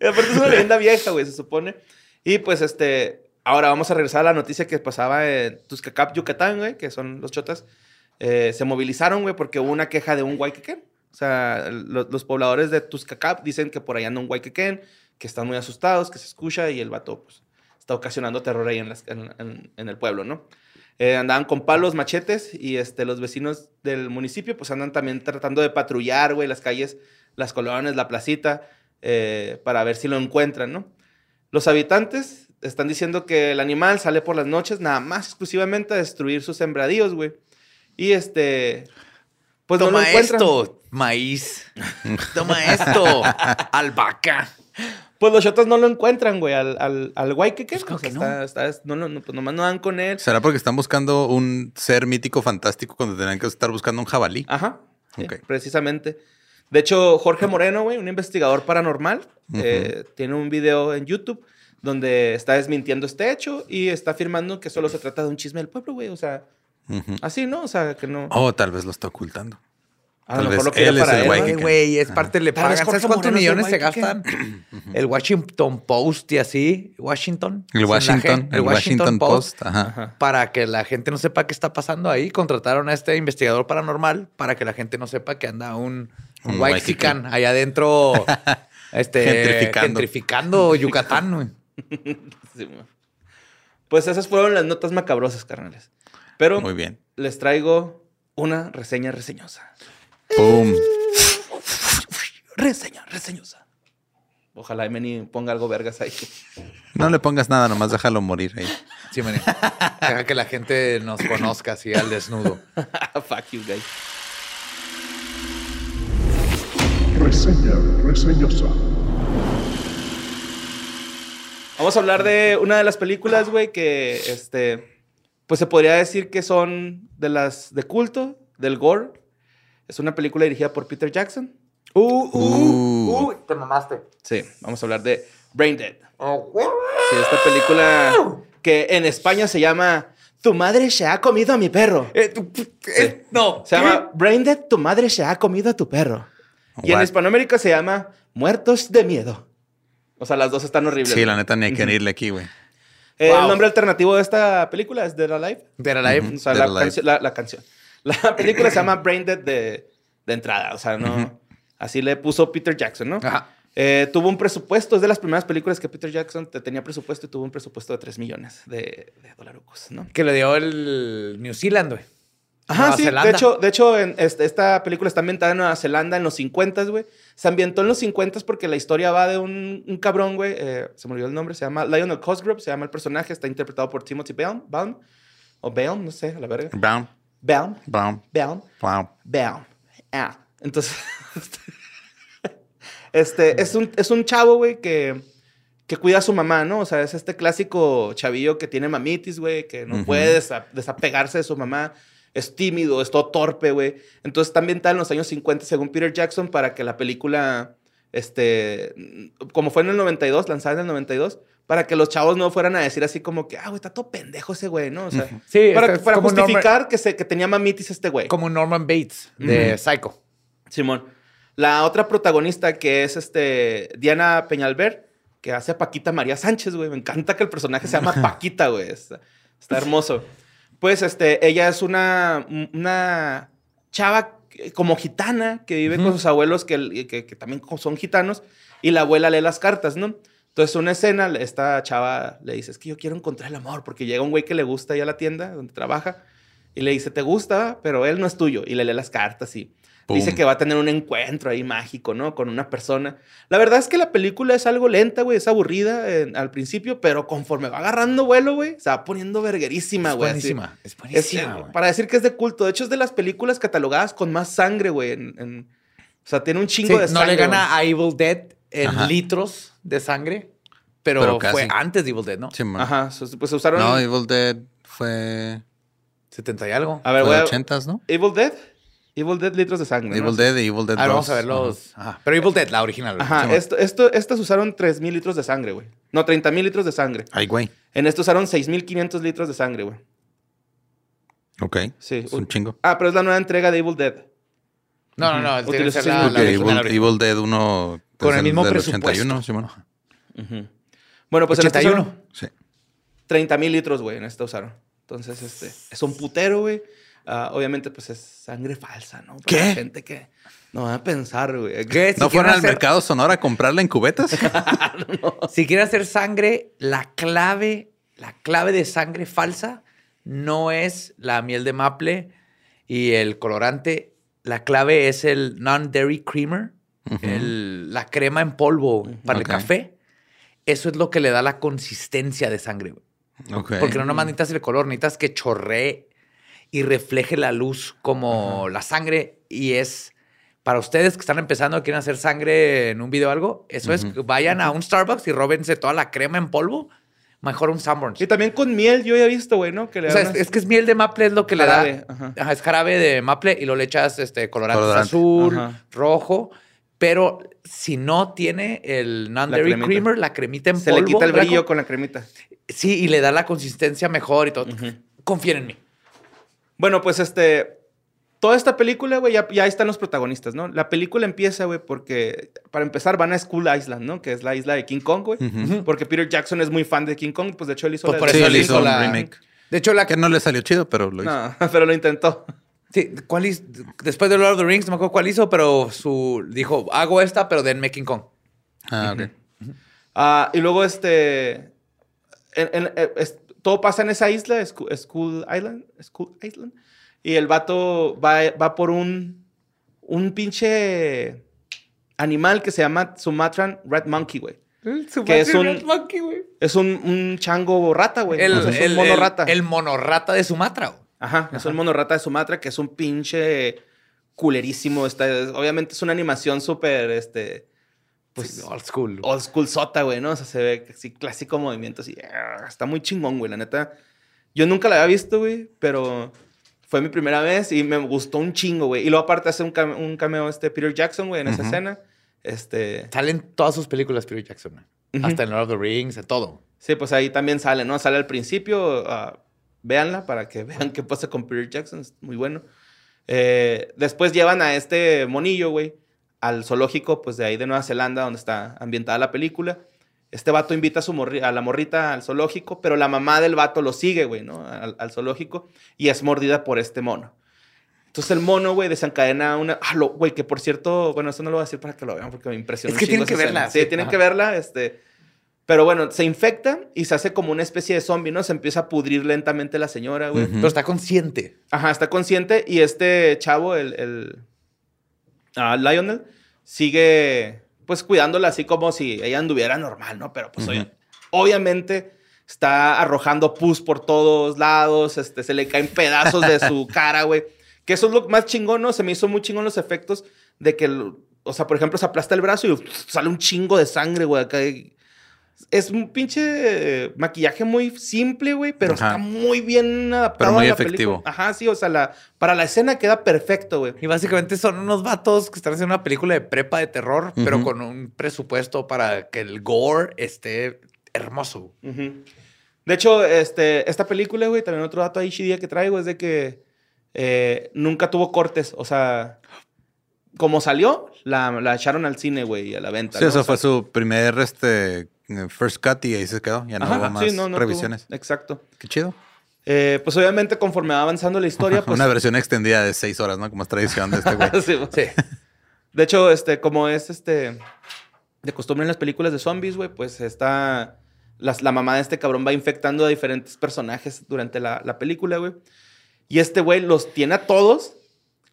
S2: Aparte es una leyenda vieja, güey, se supone. Y pues este, ahora vamos a regresar a la noticia que pasaba en Tuzcacap, Yucatán, güey, que son los chotas. Eh, se movilizaron, güey, porque hubo una queja de un Waikeken. O sea, lo- los pobladores de Tuzcacap dicen que por allá anda un Waikeken, que están muy asustados, que se escucha y el vato, pues, está ocasionando terror ahí en, las- en- en- en el pueblo, ¿no? Eh, andaban con palos, machetes y este, los vecinos del municipio pues andan también tratando de patrullar, güey, las calles, las colonias, la placita, eh, para ver si lo encuentran, ¿no? Los habitantes están diciendo que el animal sale por las noches nada más exclusivamente a destruir sus sembradíos, güey. Y este, pues no lo
S3: Toma
S2: encuentran.
S3: esto, maíz. Toma esto, albahaca.
S2: Pues los chotas no lo encuentran, güey, al, al, al Waikeken.
S3: Pues creo
S2: O sea,
S3: que no.
S2: está- está- no, no, no, pues nomás no dan con él.
S4: ¿Será porque están buscando un ser mítico fantástico cuando tenían que estar buscando un jabalí?
S2: Ajá. sí,
S4: Ok.
S2: Precisamente. De hecho, Jorge Moreno, güey, un investigador paranormal, eh, tiene un video en YouTube donde está desmintiendo este hecho y está afirmando que solo se trata de un chisme del pueblo, güey. O sea,
S4: Ujú.
S2: así, ¿no? O sea, que no.
S4: Oh, tal vez lo está ocultando.
S2: A
S4: tal
S2: lo mejor lo quería
S4: él es
S2: para
S4: el
S2: él.
S4: güey que-
S3: es parte, le pagan. ¿Sabes cuántos
S2: es
S3: millones se
S2: que-
S3: gastan? El Washington Post y así, Washington.
S4: El Washington, el Washington Post. Ajá.
S3: Para que la gente no sepa qué está pasando ahí, contrataron a este investigador paranormal para que la gente no sepa que anda un, un
S4: Un
S3: Waxican allá adentro este,
S4: Gentrificando.
S3: gentrificando Yucatán. güey.
S2: Sí, güey. pues esas fueron las notas macabrosas, carnales. Pero
S4: Muy bien.
S2: les traigo una reseña reseñosa.
S4: Boom.
S2: Reseña reseñosa. Ojalá Emily ponga algo vergas ahí.
S4: No le pongas nada, nomás déjalo morir ahí.
S3: Sí, maní. Deja que la gente nos conozca así al desnudo.
S2: Fuck you, guys.
S5: Reseña reseñosa.
S2: Vamos a hablar de una de las películas, güey, que este. Pues se podría decir que son de las de culto, del gore. Es una película dirigida por Peter Jackson.
S3: Uh, uh,
S4: Uh.
S3: uh, te mamaste.
S2: Sí, vamos a hablar de Brain Dead. Sí, esta película que en España se llama Tu madre se ha comido a mi perro.
S3: Eh, eh, no.
S2: Se llama Brain Dead, tu madre se ha comido a tu perro. Y en? Hispanoamérica se llama Muertos de Miedo. O sea, las dos están horribles.
S4: Sí, la neta ni hay que irle aquí, güey.
S2: Eh,
S3: Wow.
S2: El nombre alternativo de esta película es Dead Alive.
S3: Dead Alive.
S2: O sea,
S4: Dead
S2: la,
S4: Alive.
S2: cancio- la- la canción. La película se llama Brain Dead de, de entrada. O sea, no. Así le puso Peter Jackson, ¿no?
S3: Ajá.
S2: Eh, tuvo un presupuesto, es de las primeras películas que Peter Jackson te- tenía presupuesto y tuvo un presupuesto de 3 millones de, de dolarucos, ¿no?
S3: Que le dio el New Zealand, güey.
S2: Ajá,
S3: Nueva
S2: sí.
S3: Zelanda.
S2: De hecho, de hecho en este- esta película está ambientada en Nueva Zelanda en los 50, güey. Se ambientó en los 50 porque la historia va de un, un cabrón, güey. eh, se me olvidó el nombre. Se llama Lionel Cosgrove. Se llama el personaje. Está interpretado por Timothy Baum. Baum o Baum, no sé, a la verga.
S4: Brown,
S2: Baum.
S4: brown,
S2: Baum.
S4: brown.
S2: Baum. Ah. Entonces, este, es un, es un chavo, güey, que, que cuida a su mamá, ¿no? O sea, es este clásico chavillo que tiene mamitis, güey, que no puede desa- desapegarse de su mamá. Es tímido, es todo torpe, güey. Entonces, está ambientada en los años 50, según Peter Jackson, para que la película, este, como fue en el 92, lanzada en el 92, para que los chavos no fueran a decir así como que, ah, güey, está todo pendejo ese güey, ¿no? O sea,
S3: Sí,
S2: para,
S3: es
S2: para
S3: Norman-
S2: justificar que, se, que tenía mamitis este güey.
S3: Como Norman Bates de. Psycho.
S2: Simón. La otra protagonista que es este Diana Peñalver, que hace a Paquita María Sánchez, güey. Me encanta que el personaje se llama Paquita, güey. Está, está hermoso. Pues este, ella es una, una chava como gitana que vive con sus abuelos que, que- que también son gitanos y la abuela lee las cartas, ¿no? Entonces, una escena, esta chava le dice, es que yo quiero encontrar el amor, porque llega un güey que le gusta ahí a la tienda donde trabaja y le dice, te gusta, pero él no es tuyo. Y le lee las cartas y dice
S4: Pum.
S2: que va a tener un encuentro ahí mágico, ¿no? Con una persona. La verdad es que la película es algo lenta, güey, es aburrida en- al principio, pero conforme va agarrando vuelo, güey, se va poniendo verguerísima,
S3: Es
S2: güey. así.
S3: buenísima. Es
S2: Es,
S3: buenísima,
S2: eh,
S3: güey.
S2: para decir que es de culto. De hecho, es de las películas catalogadas con más sangre, güey. en- en- o sea, tiene un chingo
S3: Sí,
S2: de
S3: no
S2: sangre.
S3: le gana a Evil Dead en
S4: Ajá.
S3: litros de sangre, pero,
S4: Pero casi.
S3: fue antes de Evil Dead, ¿no?
S4: Sí, man.
S2: Ajá, pues se usaron...
S4: No, Evil Dead fue,
S3: 70 y algo.
S2: a ver,
S4: fue
S2: güey.
S4: de 80 ¿no?
S2: Evil Dead. Evil Dead, litros de sangre. ¿no?
S4: Evil Dead y Evil Dead
S3: A ver,
S4: 2.
S3: vamos a ver los. Ajá. Pero Evil Dead, la original.
S2: Ajá,
S4: Sí,
S2: esto, esto, estas usaron 3.000 litros de sangre, güey. No, 30.000 litros de sangre.
S4: Ay, güey.
S2: En esto usaron 6.500 litros de sangre, güey.
S4: Ok.
S2: Sí.
S4: Es un chingo.
S2: Ah, pero es la nueva entrega de Evil Dead.
S3: No, no, no. La,
S2: Utilización-
S3: la
S4: Porque
S3: original,
S4: Evil,
S3: la original.
S4: Evil Dead 1
S3: Con el mismo
S4: del
S3: presupuesto.
S4: 81, sí, bueno.
S2: Ujú. Bueno, pues en esta
S3: 81.
S2: usaron
S4: Sí.
S2: 30.000 litros, güey. En esta usaron. Entonces, este, es un putero, güey. Ah, obviamente, pues es sangre falsa, ¿no? Para
S4: ¿Qué?
S2: la gente que no va a pensar, güey.
S3: ¿Qué? Si
S4: ¿No fueron
S3: quieren
S4: al mercado Sonora a comprarla en cubetas?
S3: Si quiere hacer sangre, la clave, la clave de sangre falsa no es la miel de maple y el colorante. La clave es el non-dairy creamer, El- la crema en polvo para
S4: Ok.
S3: el café. Eso es lo que le da la consistencia de sangre. güey.
S4: Ok.
S3: Porque no nomás necesitas el color, necesitas que chorree y refleje la luz como la sangre. Y es para ustedes que están empezando, quieren hacer sangre en un video o algo, eso es,
S4: Ujú.
S3: vayan a un Starbucks y róbense toda la crema en polvo. Mejor un Sanborns.
S2: Y también con miel, yo ya he visto, güey, ¿no? Que le
S3: O sea, es, es que es miel de maple, es lo que
S2: Jarabe,
S3: le da.
S2: ajá.
S3: Ajá, es jarabe de maple y lo le echas este, colorante,
S4: Colorante.
S3: azul,
S2: Ajá.
S3: rojo. Pero si no tiene el non-dairy creamer, la cremita en
S2: Se
S3: polvo.
S2: le quita el brillo con la cremita.
S3: Sí, y le da la consistencia mejor y todo.
S2: Ujú.
S3: Confíen en mí.
S2: Bueno, pues este. Toda esta película, güey, ya, ya están los protagonistas, ¿no? La película empieza, güey, porque para empezar van a Skull Island, ¿no? Que es la isla de King Kong, güey. Porque Peter Jackson es muy fan de King Kong, pues de hecho él hizo
S3: Pues
S2: la
S3: por
S4: Sí,
S3: eso
S4: él hizo
S3: la-
S4: remake.
S3: De hecho, la
S4: Que no le salió chido, pero lo hizo.
S2: No, pero lo intentó.
S3: Sí, ¿cuál hizo? Después de Lord of the Rings, no me acuerdo cuál hizo, pero su dijo, hago esta, pero denme King Kong.
S4: Ah, ok.
S2: Ah, y luego, este. en- en- eh, es- todo pasa en esa isla, Skull Island. Skull Island. Y el vato va, va por un. Un pinche. Animal que se llama Sumatran Red Monkey, güey. Que es un- Es un, un chango rata, güey.
S3: El,
S2: O sea,
S3: el-
S2: mono
S3: el-
S2: rata.
S3: el monorrata de Sumatra. güey.
S2: Ajá, es un mono rata de Sumatra que es un pinche culerísimo. Está, obviamente es una animación súper, este, pues,
S3: Sí, old school.
S2: old school sota, güey, ¿no? O sea, se ve así clásico movimiento, así. ah, Está muy chingón, güey, la neta. Yo nunca la había visto, güey, pero fue mi primera vez y me gustó un chingo, güey. Y luego aparte hace un, un cameo este Peter Jackson, güey, en esa
S4: Ujú.
S2: escena. Este,
S3: Salen todas sus películas Peter Jackson. güey. Hasta en Lord of the Rings, en todo.
S2: sí, pues ahí también sale, ¿no? Sale al principio, ah, véanla para que vean qué pasa con Peter Jackson, es muy bueno. Eh, después llevan a este monillo, güey, al zoológico, pues de ahí de Nueva Zelanda, donde está ambientada la película. Este vato invita a, su a la morrita al zoológico, pero la mamá del vato lo sigue, güey, ¿no? Al, al zoológico y es mordida por este mono. Entonces el mono, güey, desencadena una... Ah, lo- güey, que por cierto, bueno, eso no lo voy a decir para que lo vean porque me impresionó.
S3: Es que tienen que
S2: escena.
S3: verla,
S2: Sí,
S3: sí.
S2: tienen
S3: Ajá.
S2: que verla, este... Pero bueno, se infecta y se hace como una especie de zombie, ¿no? Se empieza a pudrir lentamente la señora, güey.
S3: Pero está consciente.
S2: Ajá, está consciente y este chavo, el, el ah, Lionel, sigue pues cuidándola así como si ella anduviera normal, ¿no? Pero pues obviamente está arrojando pus por todos lados, este, se le caen pedazos de su cara, güey. Que eso es lo más chingón, ¿no? Se me hizo muy chingón los efectos de que, el- o sea, por ejemplo, se aplasta el brazo y sale un chingo de sangre, güey, acá. y- Es un pinche maquillaje muy simple, güey, pero
S4: Ajá.
S2: está muy bien adaptado
S4: Pero muy
S2: a la
S4: efectivo.
S2: película. Ajá, sí, o sea, la, para la escena queda perfecto, güey.
S3: Y básicamente son unos vatos que están haciendo una película de prepa de terror, pero con un presupuesto para que el gore esté hermoso.
S2: De hecho, este, esta película, güey, también otro dato ahí chidía que traigo es de que eh, nunca tuvo cortes. O sea, como salió, la, la echaron al cine, güey, a la venta.
S4: Sí,
S2: ¿no?
S4: eso
S2: O sea,
S4: fue su primer este, first cut y ahí se quedó. Ya no
S2: ajá,
S4: hubo más
S2: sí, no, no tuvo.
S4: revisiones.
S2: Exacto.
S4: Qué chido.
S2: Eh, pues obviamente, conforme va avanzando la historia, pues.
S4: Una versión extendida de seis horas, ¿no? Como es tradición de este güey.
S2: Sí, güey.
S3: Sí.
S2: De hecho, este, como es este de costumbre en las películas de zombies, güey, pues está. las- la mamá de este cabrón va infectando a diferentes personajes durante la, la película, güey. Y este güey los tiene a todos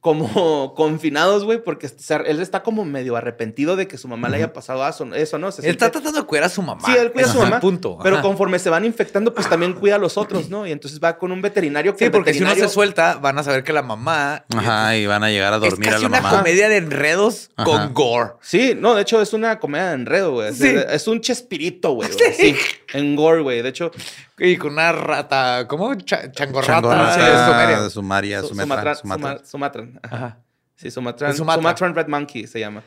S2: como confinados, güey, porque él está como medio arrepentido de que su mamá le haya pasado eso, eso ¿no? Se
S3: Él está tratando de cuidar a su mamá.
S2: Sí, él cuida a su
S3: es
S2: mamá.
S3: punto.
S2: Pero conforme se van infectando, pues también cuida a los otros, ¿no? Y entonces va con un veterinario que
S3: Sí, porque si uno se suelta, van a saber que la mamá
S4: Ajá, y van a llegar a
S3: es
S4: dormir a la
S3: una
S4: mamá.
S3: comedia de enredos
S4: Ajá.
S3: con gore.
S2: Sí, no, de hecho es una comedia de enredo, güey. Es-
S3: Sí.
S2: Es un chespirito, güey. Sí. En gore, güey. De hecho,
S3: Y con una rata, ¿cómo? Cha- changorrata.
S4: Changorrata,
S3: Sí,
S2: es
S3: sumeria.
S4: Sumaria,
S2: Su-
S4: Sumatra,
S2: Sumatran.
S4: Sumatra.
S2: Sumatran. Ajá.
S3: Ajá.
S2: Sí, Sumatran.
S3: Sumatra.
S2: Sumatran Red Monkey se llama.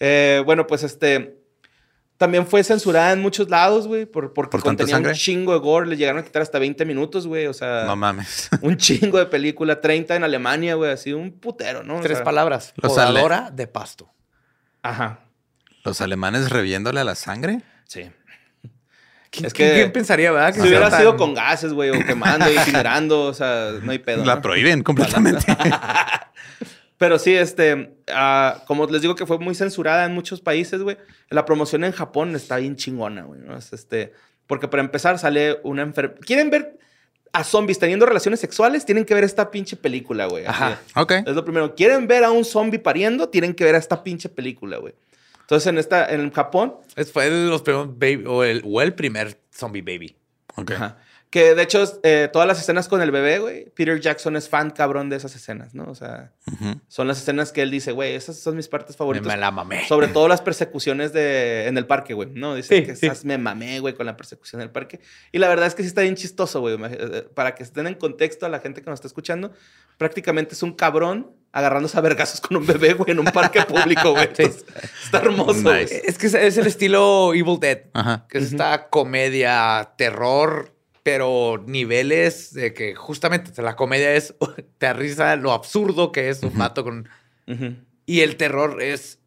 S2: Eh, bueno, pues este. También fue censurada en muchos lados, güey, por, porque
S4: ¿Por
S2: contenía un chingo de gore. Le llegaron a quitar hasta 20 minutos, güey. O sea,
S4: No mames.
S2: un chingo de película. 30 en Alemania, güey. Así, un putero, ¿no? O
S3: Tres
S2: sea,
S3: palabras. Podadora de pasto.
S2: Ajá.
S4: ¿Los alemanes reviéndole a la sangre?
S2: Sí.
S3: ¿Quién,
S2: Es que-
S3: ¿quién pensaría, verdad? Que
S2: Si hubiera
S3: sea
S2: sido
S3: tan-
S2: con gases, güey, o quemando, incinerando, o sea, no hay pedo.
S4: La
S2: ¿no?
S4: prohíben completamente.
S2: Pero sí, este, ah, como les digo que fue muy censurada en muchos países, güey. La promoción en Japón está bien chingona, güey. ¿no? Es, este, porque para empezar sale una enfermedad. ¿Quieren ver a zombies teniendo relaciones sexuales? Tienen que ver esta pinche película, güey.
S3: Ajá.
S4: ok.
S2: es lo primero. ¿Quieren ver a un zombie pariendo? Tienen que ver a esta pinche película, güey. Entonces, en esta, en Japón,
S3: Es- Fue de los primeros baby, o el, o el primer zombie baby.
S4: ok.
S2: Ajá. Que de hecho, eh, todas las escenas con el bebé, güey, Peter Jackson es fan cabrón de esas escenas, ¿no? O sea, son las escenas que él dice, güey, esas son mis partes favoritas.
S3: me la mamé.
S2: Sobre todo las persecuciones de, en el parque, güey. No, dice
S3: Sí,
S2: que
S3: sí.
S2: esas me mamé, güey, con la persecución en el parque. Y la verdad es que sí está bien chistoso, güey. Eh, Para que estén en contexto a la gente que nos está escuchando, prácticamente es un cabrón agarrándose a vergazos con un bebé, güey, en un parque público, güey.
S3: Sí.
S2: Está hermoso.
S4: Nice.
S3: Es que es, el estilo Evil Dead.
S4: Ajá.
S3: Que es esta comedia, terror, pero niveles de que justamente la comedia es, te risa lo absurdo que es un vato con... Y el terror es,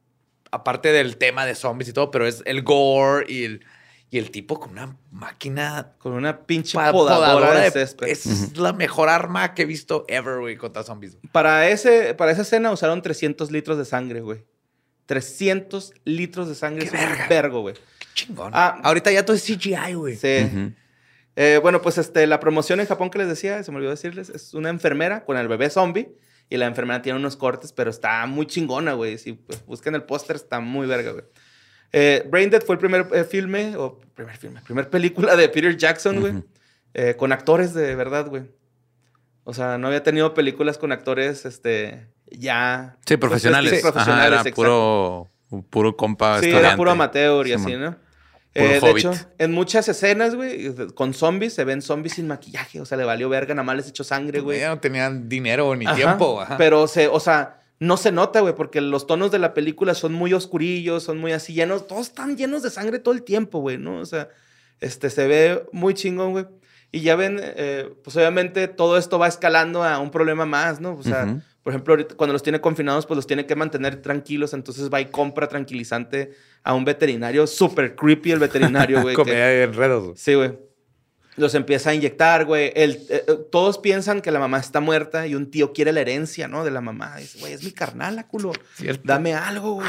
S3: aparte del tema de zombies y todo, pero es el gore y el, y el tipo con una máquina
S2: Con una pinche podadora, de
S3: de-
S2: césped.
S3: Es la mejor arma que he visto ever, güey, contra zombies.
S2: Para, ese, para esa escena usaron 300 litros de sangre, güey. 300 litros de sangre.
S3: ¡Qué
S2: es un
S3: verga!
S2: vergo, güey.
S3: Qué chingón.
S2: Ah.
S3: Ahorita ya todo es CGI, güey.
S2: Sí.
S4: Ujú.
S2: Eh, bueno, pues este, la promoción en Japón que les decía, se me olvidó decirles, es una enfermera con el bebé zombie. Y la enfermera tiene unos cortes, pero está muy chingona, güey. Si pues, buscan el póster, está muy verga, güey. Eh, Brain Dead fue el primer eh, filme, o primer filme, primer película de Peter Jackson, güey. Eh, con actores de verdad, güey. O sea, no había tenido películas con actores, este, ya...
S4: Sí, profesionales.
S2: pues, profesionales,
S4: era puro puro compa
S2: Sí, era puro amateur y
S4: Sí,
S2: así,
S4: man.
S2: ¿no? Eh, de hecho, en muchas escenas, güey, con zombies, se ven zombies sin maquillaje. O sea, le valió verga, nada más les echó sangre, güey.
S3: Ya no tenían dinero ni
S2: Ajá,
S3: tiempo. ajá.
S2: Pero, se, o sea, no se nota, güey, porque los tonos de la película son muy oscurillos, son muy así llenos, todos están llenos de sangre todo el tiempo, güey, ¿no? O sea, este, se ve muy chingón, güey. Y ya ven, eh, pues obviamente todo esto va escalando a un problema más, ¿no? O sea. Por ejemplo, ahorita cuando los tiene confinados, pues los tiene que mantener tranquilos, entonces va y compra tranquilizante a un veterinario, súper creepy el veterinario, güey.
S3: Comida de enredos. güey.
S2: Sí, güey. Los empieza a inyectar, güey. El- eh, eh, todos piensan que la mamá está muerta y un tío quiere la herencia, ¿no? De la mamá. Dice, güey, es mi carnal, la culo.
S3: Cierto.
S2: Dame algo, güey.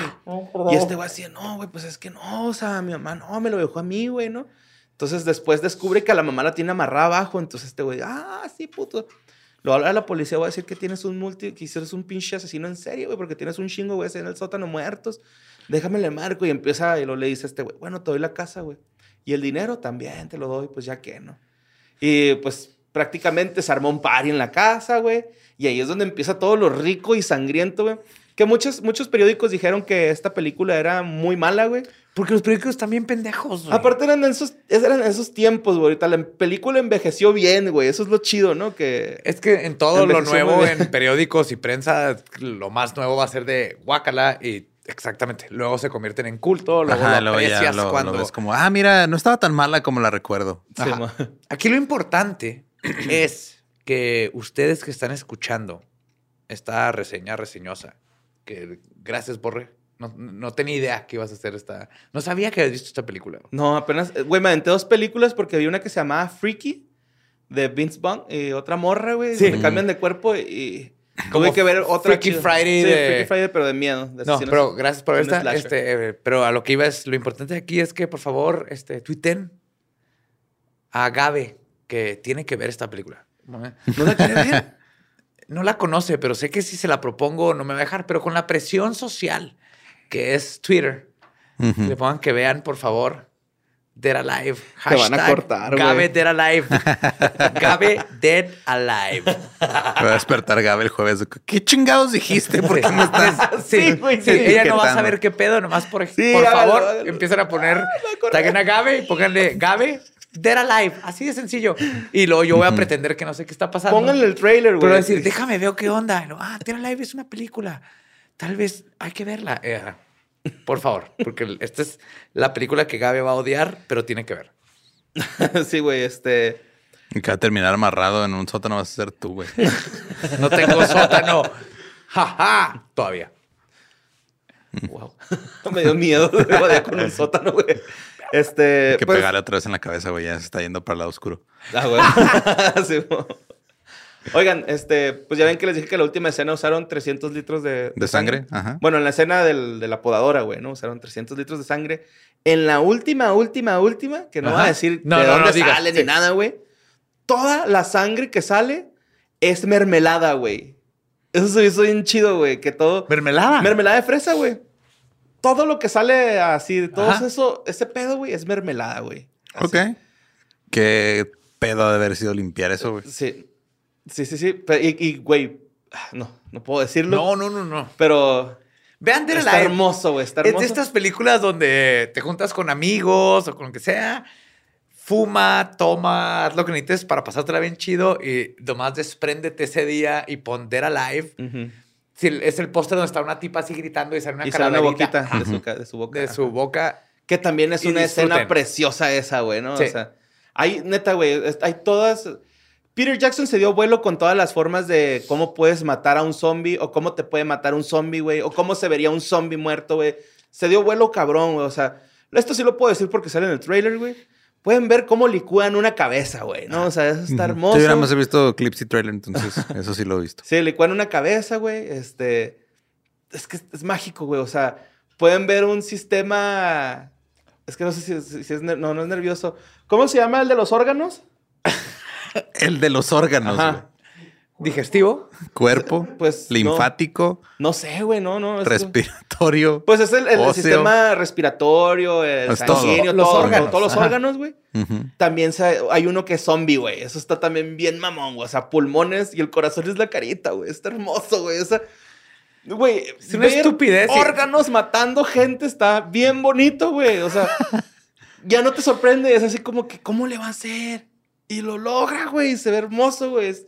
S2: Y este güey así, no, güey, pues es que no, o sea, mi mamá no, me lo dejó a mí, güey, ¿no? Entonces después descubre que a la mamá la tiene amarrada abajo. Entonces este güey, ah, sí, puto. Lo habla la policía, voy a decir que tienes un multi, que eres un pinche asesino en serio, güey, porque tienes un chingo, güey, en el sótano muertos. Déjame le marco y empieza, y lo le dice a este güey, bueno, te doy la casa, güey. Y el dinero también te lo doy, pues ya que, ¿no? Y pues prácticamente se armó un party en la casa, güey. Y ahí es donde empieza todo lo rico y sangriento, güey. Que muchos, muchos periódicos dijeron que esta película era muy mala, güey.
S3: Porque los periódicos también pendejos, güey.
S2: Aparte eran esos, eran esos tiempos, güey. Ahorita la película envejeció bien, güey. Eso es lo chido, ¿no? Que...
S3: Es que en todo lo nuevo, en periódicos y prensa, lo más nuevo va a ser de guácala y exactamente. Luego se convierten en culto, luego
S4: Ajá,
S3: lo aprecias
S4: lo, lo
S3: cuando...
S4: ves como, ah, mira, no estaba tan mala como la recuerdo.
S2: Sí,
S3: Aquí lo importante es que ustedes que están escuchando esta reseña reseñosa, que gracias, Borre. No, no tenía idea que ibas a hacer esta. No sabía que habías visto esta película.
S2: No, apenas... eh, Güey, me aventé dos películas porque vi una que se llamaba Freaky, de Vince Vaughn, y otra morra, güey.
S3: Sí.
S2: donde cambian de cuerpo y...
S3: Como
S2: Tuve que ver otra...
S3: Freaky. Friday
S2: Sí,
S3: de-
S2: Freaky Friday, pero de miedo. de
S3: No, pero gracias por ver esta. Este, eh, pero a lo que iba es, lo importante aquí es que, por favor, este, tuiten a Gabe que tiene que ver esta película. ¿No la quiere ver? No la conoce, pero sé que si se la propongo no me va a dejar. Pero con la presión social que es Twitter,
S4: Ujú.
S3: le pongan que vean, por favor, Dead Alive.
S2: Te van a
S3: Hashtag
S2: cortar, güey.
S3: Gabe Dead Alive. Gabe Dead Alive.
S4: Me va a despertar Gabe el jueves. ¿Qué chingados dijiste? ¿Por qué me estás...?
S3: Sí,
S2: Sí, güey,
S3: sí,
S2: sí.
S3: ella no va a saber qué pedo, nomás por,
S2: Sí,
S3: por favor, empiezan a poner,
S2: acordé.
S3: taguen a Gabe y pónganle Gabe, Dead Alive, así de sencillo. Y luego yo voy a pretender que no sé qué está pasando.
S2: Pónganle el trailer, güey.
S3: Pero decir, déjame veo qué onda. Y luego, ah, Dead Alive es una película. Tal vez hay que verla. Eh, por favor, porque esta es la película que Gabe va a odiar, pero tiene que ver.
S2: sí, güey, este...
S4: Y que va a terminar amarrado en un sótano vas a ser tú, güey.
S3: No tengo sótano. Jaja. Todavía.
S2: Wow. Me dio miedo de con un sótano, güey. Este.
S4: Hay que
S2: pues-
S4: pegarle otra vez en la cabeza, güey. Ya se está yendo para el lado oscuro.
S2: Ah, güey. Sí. Oigan, este, pues ya ven que les dije que la última escena usaron 300 litros de,
S4: ¿De sangre? Ajá.
S2: Bueno, en la escena del- de la podadora, güey, ¿no? Usaron 300 litros de sangre. En la última, última, última, que no
S3: Ajá.
S2: va a decir
S3: No,
S2: de
S3: no,
S2: dónde
S3: no digas,
S2: sale
S3: sí.
S2: ni nada, güey. Toda la sangre que sale es mermelada, güey. Eso se hizo bien chido, güey. Que todo.
S3: Mermelada.
S2: Mermelada de fresa, güey. Todo lo que sale así, todo
S3: Ajá.
S2: eso, ese pedo, güey, es mermelada, güey. Así.
S4: Ok. Qué pedo de haber sido limpiar eso, güey.
S2: Sí. Sí, sí, sí. Y, güey, ah, no, no puedo decirlo.
S3: no, no, no, no.
S2: Pero
S3: Vean Dead
S2: está
S3: Alive.
S2: hermoso, güey. Está
S3: Es
S2: hermoso.
S3: de estas películas donde te juntas con amigos o con lo que sea, fuma, toma, haz lo que necesites para pasártela bien chido y nomás despréndete ese día y pon Dead Alive.
S2: Ujú.
S3: Si el- es el póster donde está una tipa así gritando y sale una
S2: Y sale una boquita de su, de su boca.
S3: de su boca.
S2: Que también es una escena preciosa esa, güey, ¿no?
S3: Sí.
S2: O sea, hay, neta, güey, es- hay todas... Peter Jackson se dio vuelo con todas las formas de cómo puedes matar a un zombie o cómo te puede matar un zombie, güey, o cómo se vería un zombie muerto, güey. Se dio vuelo cabrón, güey. O sea, esto sí lo puedo decir porque sale en el trailer, güey. Pueden ver cómo licúan una cabeza, güey, ¿no? O sea, eso está hermoso.
S4: Sí, yo nada más he visto clips y trailer, entonces eso sí lo he visto.
S2: Sí, licuan una cabeza, güey. Este. Es que es, mágico, güey. O sea, pueden ver un sistema. Es que no sé si, si- es. No, no es nervioso. ¿Cómo se llama el de los órganos?
S4: El de los órganos,
S2: Ajá.
S3: Digestivo.
S4: Cuerpo,
S2: Pues,
S4: linfático,
S2: No sé, güey, no, no. es-
S4: respiratorio.
S2: Pues es el, sistema respiratorio, el
S4: Es todo.
S2: sanguíneo,
S3: Los
S2: todo,
S3: órganos,
S2: Todos los
S3: ajá.
S2: órganos, güey. También se- hay uno que es zombie, güey. Eso está también bien mamón, güey. O sea, pulmones y el corazón es la carita, güey. Está hermoso, güey. O sea, Güey,
S3: Es una estupidez.
S2: Órganos matando gente está bien bonito, güey. O sea, ya no te sorprende. Es así como que, ¿cómo le va a hacer? Y lo logra, güey. Se ve hermoso, güey. Es-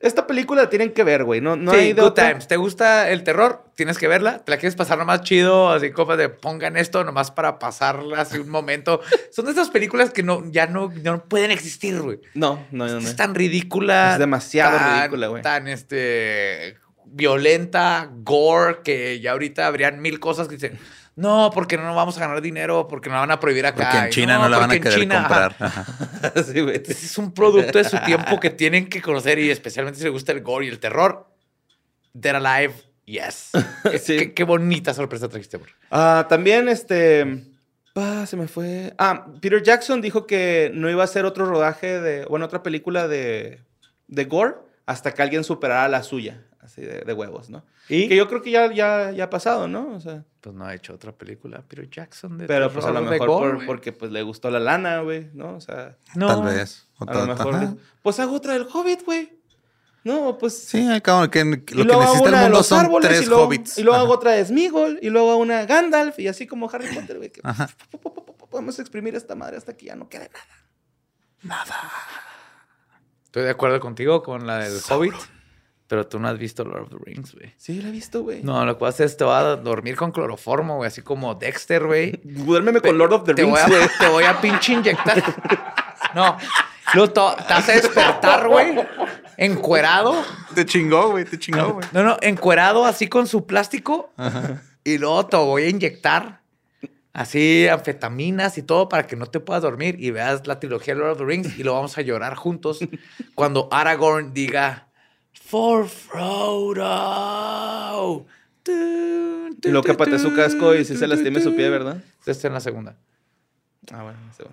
S2: Esta película la tienen que ver, güey. No, no
S3: sí,
S2: hay de
S3: Good
S2: otra.
S3: Times. ¿Te gusta el terror? Tienes que verla. ¿Te la quieres pasar nomás chido? Así como de pongan esto nomás para pasarla así un momento. Son de esas películas que no, ya no, no pueden existir, güey.
S2: No, no, no. no.
S3: Es tan ridícula.
S2: Es demasiado
S3: tan-
S2: ridícula, güey.
S3: Tan este violenta, gore, que ya ahorita habrían mil cosas que dicen. No, porque no vamos a ganar dinero, porque no la van a prohibir acá.
S4: Porque en China no, la van a querer
S3: China,
S4: comprar. Ajá.
S2: sí,
S3: es un producto de su tiempo que tienen que conocer y especialmente si les gusta el gore y el terror. Dead Alive, yes. Qué-
S2: Sí.
S3: qué, qué bonita sorpresa trajiste, bro.
S2: Ah, también, este. Ah, se me fue. Ah, Peter Jackson dijo que no iba a hacer otro rodaje de. Bueno, otra película de. de Gore hasta que alguien superara la suya. Así de, de huevos, ¿no?
S3: ¿Y?
S2: Que yo creo que ya, ya, ya ha pasado, ¿no? O sea.
S3: Pues no ha hecho otra película, Peter Jackson. De
S2: Pero pues a lo mejor por- porque pues le gustó la lana, güey, ¿no? O sea,
S3: No.
S4: Tal vez. O
S2: a lo mejor. le- Pues hago otra del Hobbit, güey. No, pues.
S4: Sí, al cabo, que, lo que necesita el mundo son
S2: árboles
S4: tres
S2: y luego,
S4: hobbits.
S2: y luego hago otra de Smeagol y luego hago una Gandalf y así como Harry Potter, güey. que
S4: Ajá.
S2: Podemos exprimir esta madre hasta que ya no quede nada.
S3: Estoy de acuerdo contigo con la del Hobbit, pero tú no has visto Lord of the Rings, güey.
S2: Sí, la he visto, güey.
S3: No, lo que hacer es te vas a dormir con cloroformo, güey, así como Dexter, güey.
S2: Duérmeme con Lord of the
S3: te
S2: Rings,
S3: voy, a, te voy a pinche inyectar. No. Luego te vas a despertar, güey. Encuerado.
S4: Te chingó, güey, te chingó, güey.
S3: No, no, encuerado así con su plástico. Y luego te voy a inyectar así anfetaminas y todo para que no te puedas dormir y veas la trilogía de Lord of the Rings y lo vamos a llorar juntos cuando Aragorn diga For Frodo.
S2: Y luego que patee su casco y si se lastime su pie, ¿verdad?
S3: Esta es en la segunda.
S2: Ah, bueno, bueno.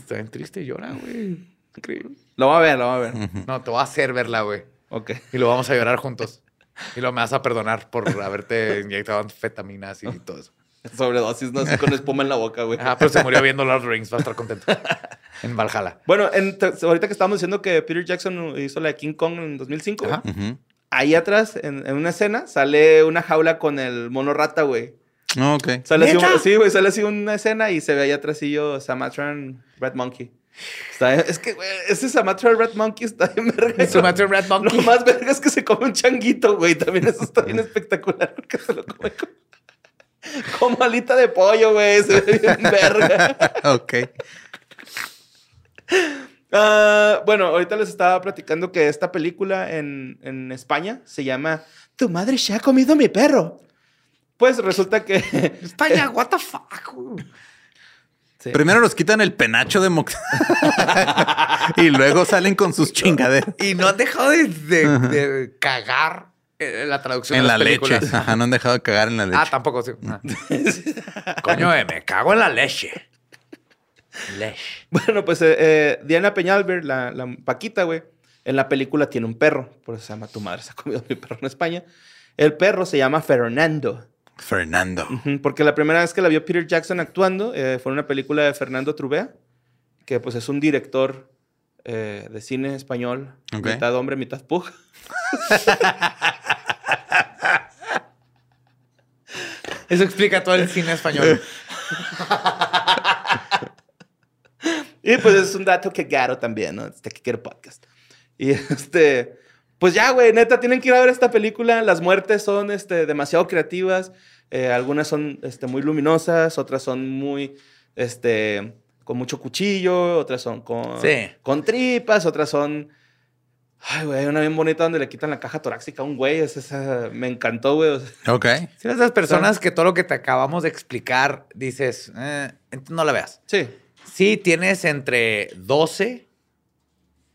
S3: Está bien triste y llora, güey. Increíble.
S2: Lo va a ver, lo va a ver.
S3: No, te voy a hacer verla, güey.
S2: Ok.
S3: Y lo vamos a llorar juntos. Y lo me vas a perdonar por haberte inyectado anfetaminas y todo eso.
S2: Sobredosis, ¿no? Así con espuma en la boca, güey.
S3: Ajá, pero se murió viendo Lord Rings. Va a estar contento. En Valhalla.
S2: Bueno, en- ahorita que estábamos diciendo que Peter Jackson hizo la de King Kong en 2005,
S3: Ajá.
S4: Ujú.
S2: ahí atrás, en, en una escena, sale una jaula con el mono rata, güey.
S4: No, ok.
S2: Sale así,
S3: ¿Neta?
S2: un- sí, güey, sale así una escena y se ve ahí atrasillo Samatran Red Monkey. Está- es que, güey, ese Samatran Red Monkey está bien verga.
S3: Sumatra Red Monkey.
S2: Lo más verga es que se come un changuito, güey. También eso está bien espectacular porque se lo come como, como alita de pollo, güey. Se ve bien verga.
S4: ok.
S2: Ah, bueno, ahorita les estaba platicando que esta película en, en España se llama Tu madre se ha comido mi perro. Pues resulta que.
S3: España, what the fuck.
S2: Sí.
S4: Primero nos quitan el penacho de Mox. y luego salen con sus chingaderas.
S3: Y no han dejado de, de- de cagar en la traducción
S4: En
S3: de
S4: la leche. Ajá, no han dejado de cagar en la leche.
S3: Ah, tampoco. Sí. Ah. Coño, eh, me cago en la leche. Leche.
S2: Bueno, pues eh, eh, Diana Peñalver, la, la Paquita, güey, en la película tiene un perro. Por eso se llama Tu madre se ha comido mi perro en España. El perro se llama Fernando.
S4: Fernando.
S2: Porque la primera vez que la vio Peter Jackson actuando eh, fue en una película de Fernando Trubea, que pues es un director eh, de cine español,
S4: Ok.
S2: mitad hombre, mitad pug.
S3: Eso explica todo el cine español.
S2: Y pues es un dato que garo también, ¿no? Este que quiere podcast. Y este, pues ya, güey, neta, tienen que ir a ver esta película. Las muertes son este, demasiado creativas. Eh, algunas son este, muy luminosas, otras son muy, este, con mucho cuchillo, otras son con,
S3: Sí.
S2: con tripas, otras son... Ay, güey, hay una bien bonita donde le quitan la caja torácica a un güey. Es esa, me encantó, güey. o sea,
S4: Ok.
S3: Si eres de esas personas que todo lo que te acabamos de explicar dices, eh, no la veas.
S2: sí.
S3: Si tienes entre 12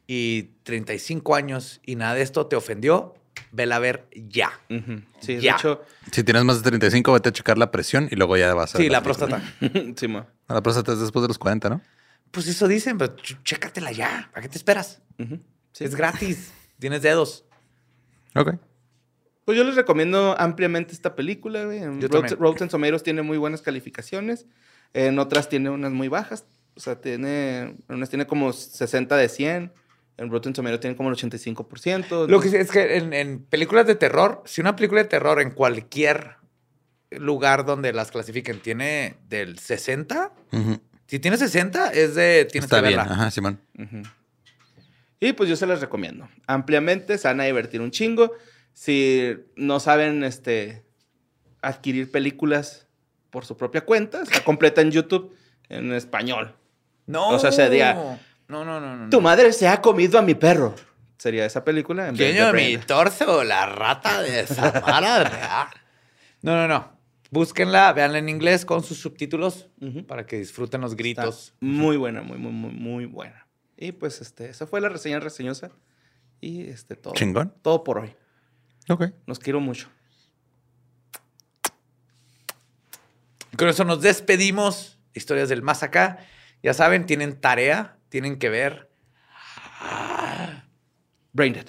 S3: y 35 años y nada de esto te ofendió, vela a ver ya.
S2: Sí,
S3: Ya.
S2: de hecho...
S4: Si tienes más de 35, vete a checar la presión y luego ya vas a.
S3: Sí, la próstata.
S2: sí, ma.
S4: La próstata es después de los 40, ¿no?
S3: Pues eso dicen, pero ch- chécatela ya. ¿Para qué te esperas?
S2: Ujú. Sí.
S3: Es gratis. Tienes dedos.
S4: Ok.
S2: Pues yo les recomiendo ampliamente esta película, güey. En
S3: Yo
S2: Rotten
S3: también.
S2: Rotten Tomatoes tiene muy buenas calificaciones. En otras tiene unas muy bajas. O sea, tiene... en Unas tiene como 60 de 100. En Rotten Tomatoes tiene como el 85%.
S3: Lo que sí es que en, en películas de terror, si una película de terror en cualquier lugar donde las clasifiquen tiene del 60,
S4: Ujú.
S3: si tiene 60 es de tienes
S4: Está
S3: que
S4: bien.
S3: verla.
S4: Ajá, Simón.
S2: Ujú. Y pues yo se las recomiendo. Ampliamente, se van a divertir un chingo. Si no saben este, adquirir películas por su propia cuenta, está completa en YouTube en español.
S3: No.
S2: O sea, sería-
S3: No, no, no, no.
S2: Tu madre se ha comido a mi perro. Sería esa película. En de
S3: mi torso, la rata de Samara. no, no, no. Búsquenla, véanla en inglés con sus subtítulos para que disfruten los
S2: Está
S3: gritos.
S2: muy buena, muy, muy, muy, muy buena. Y pues este, esa fue la reseña reseñosa. Y este, todo.
S4: Chingón.
S2: Todo por hoy.
S4: Ok.
S2: Los quiero mucho.
S3: Con eso nos despedimos. Historias del más acá. Ya saben, tienen tarea, tienen que ver
S2: Braindead.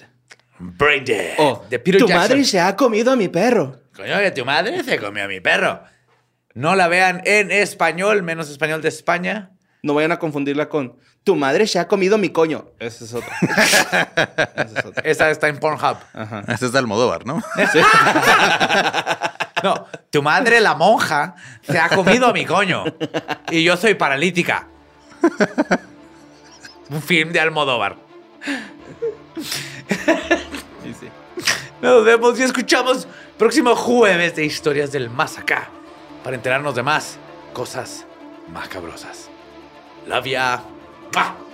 S3: Braindead
S2: Oh,
S3: de Peter
S2: tu
S3: Jackson.
S2: madre se ha comido a mi perro.
S3: Coño, que tu madre se comió a mi perro. No la vean en español, menos español de España.
S2: No vayan a confundirla con tu madre se ha comido mi coño. Esa es otra. Esa es otra.
S3: Esa está en Pornhub.
S2: Ajá.
S4: Este es de Almodóvar, ¿no?
S2: Sí.
S3: No, tu madre, la monja, se ha comido mi coño. Y yo soy paralítica. Un film de Almodóvar.
S2: Sí, sí.
S3: Nos vemos y escuchamos próximo jueves de historias del más acá. Para enterarnos de más cosas macabrosas. Love ya. ¡Mua!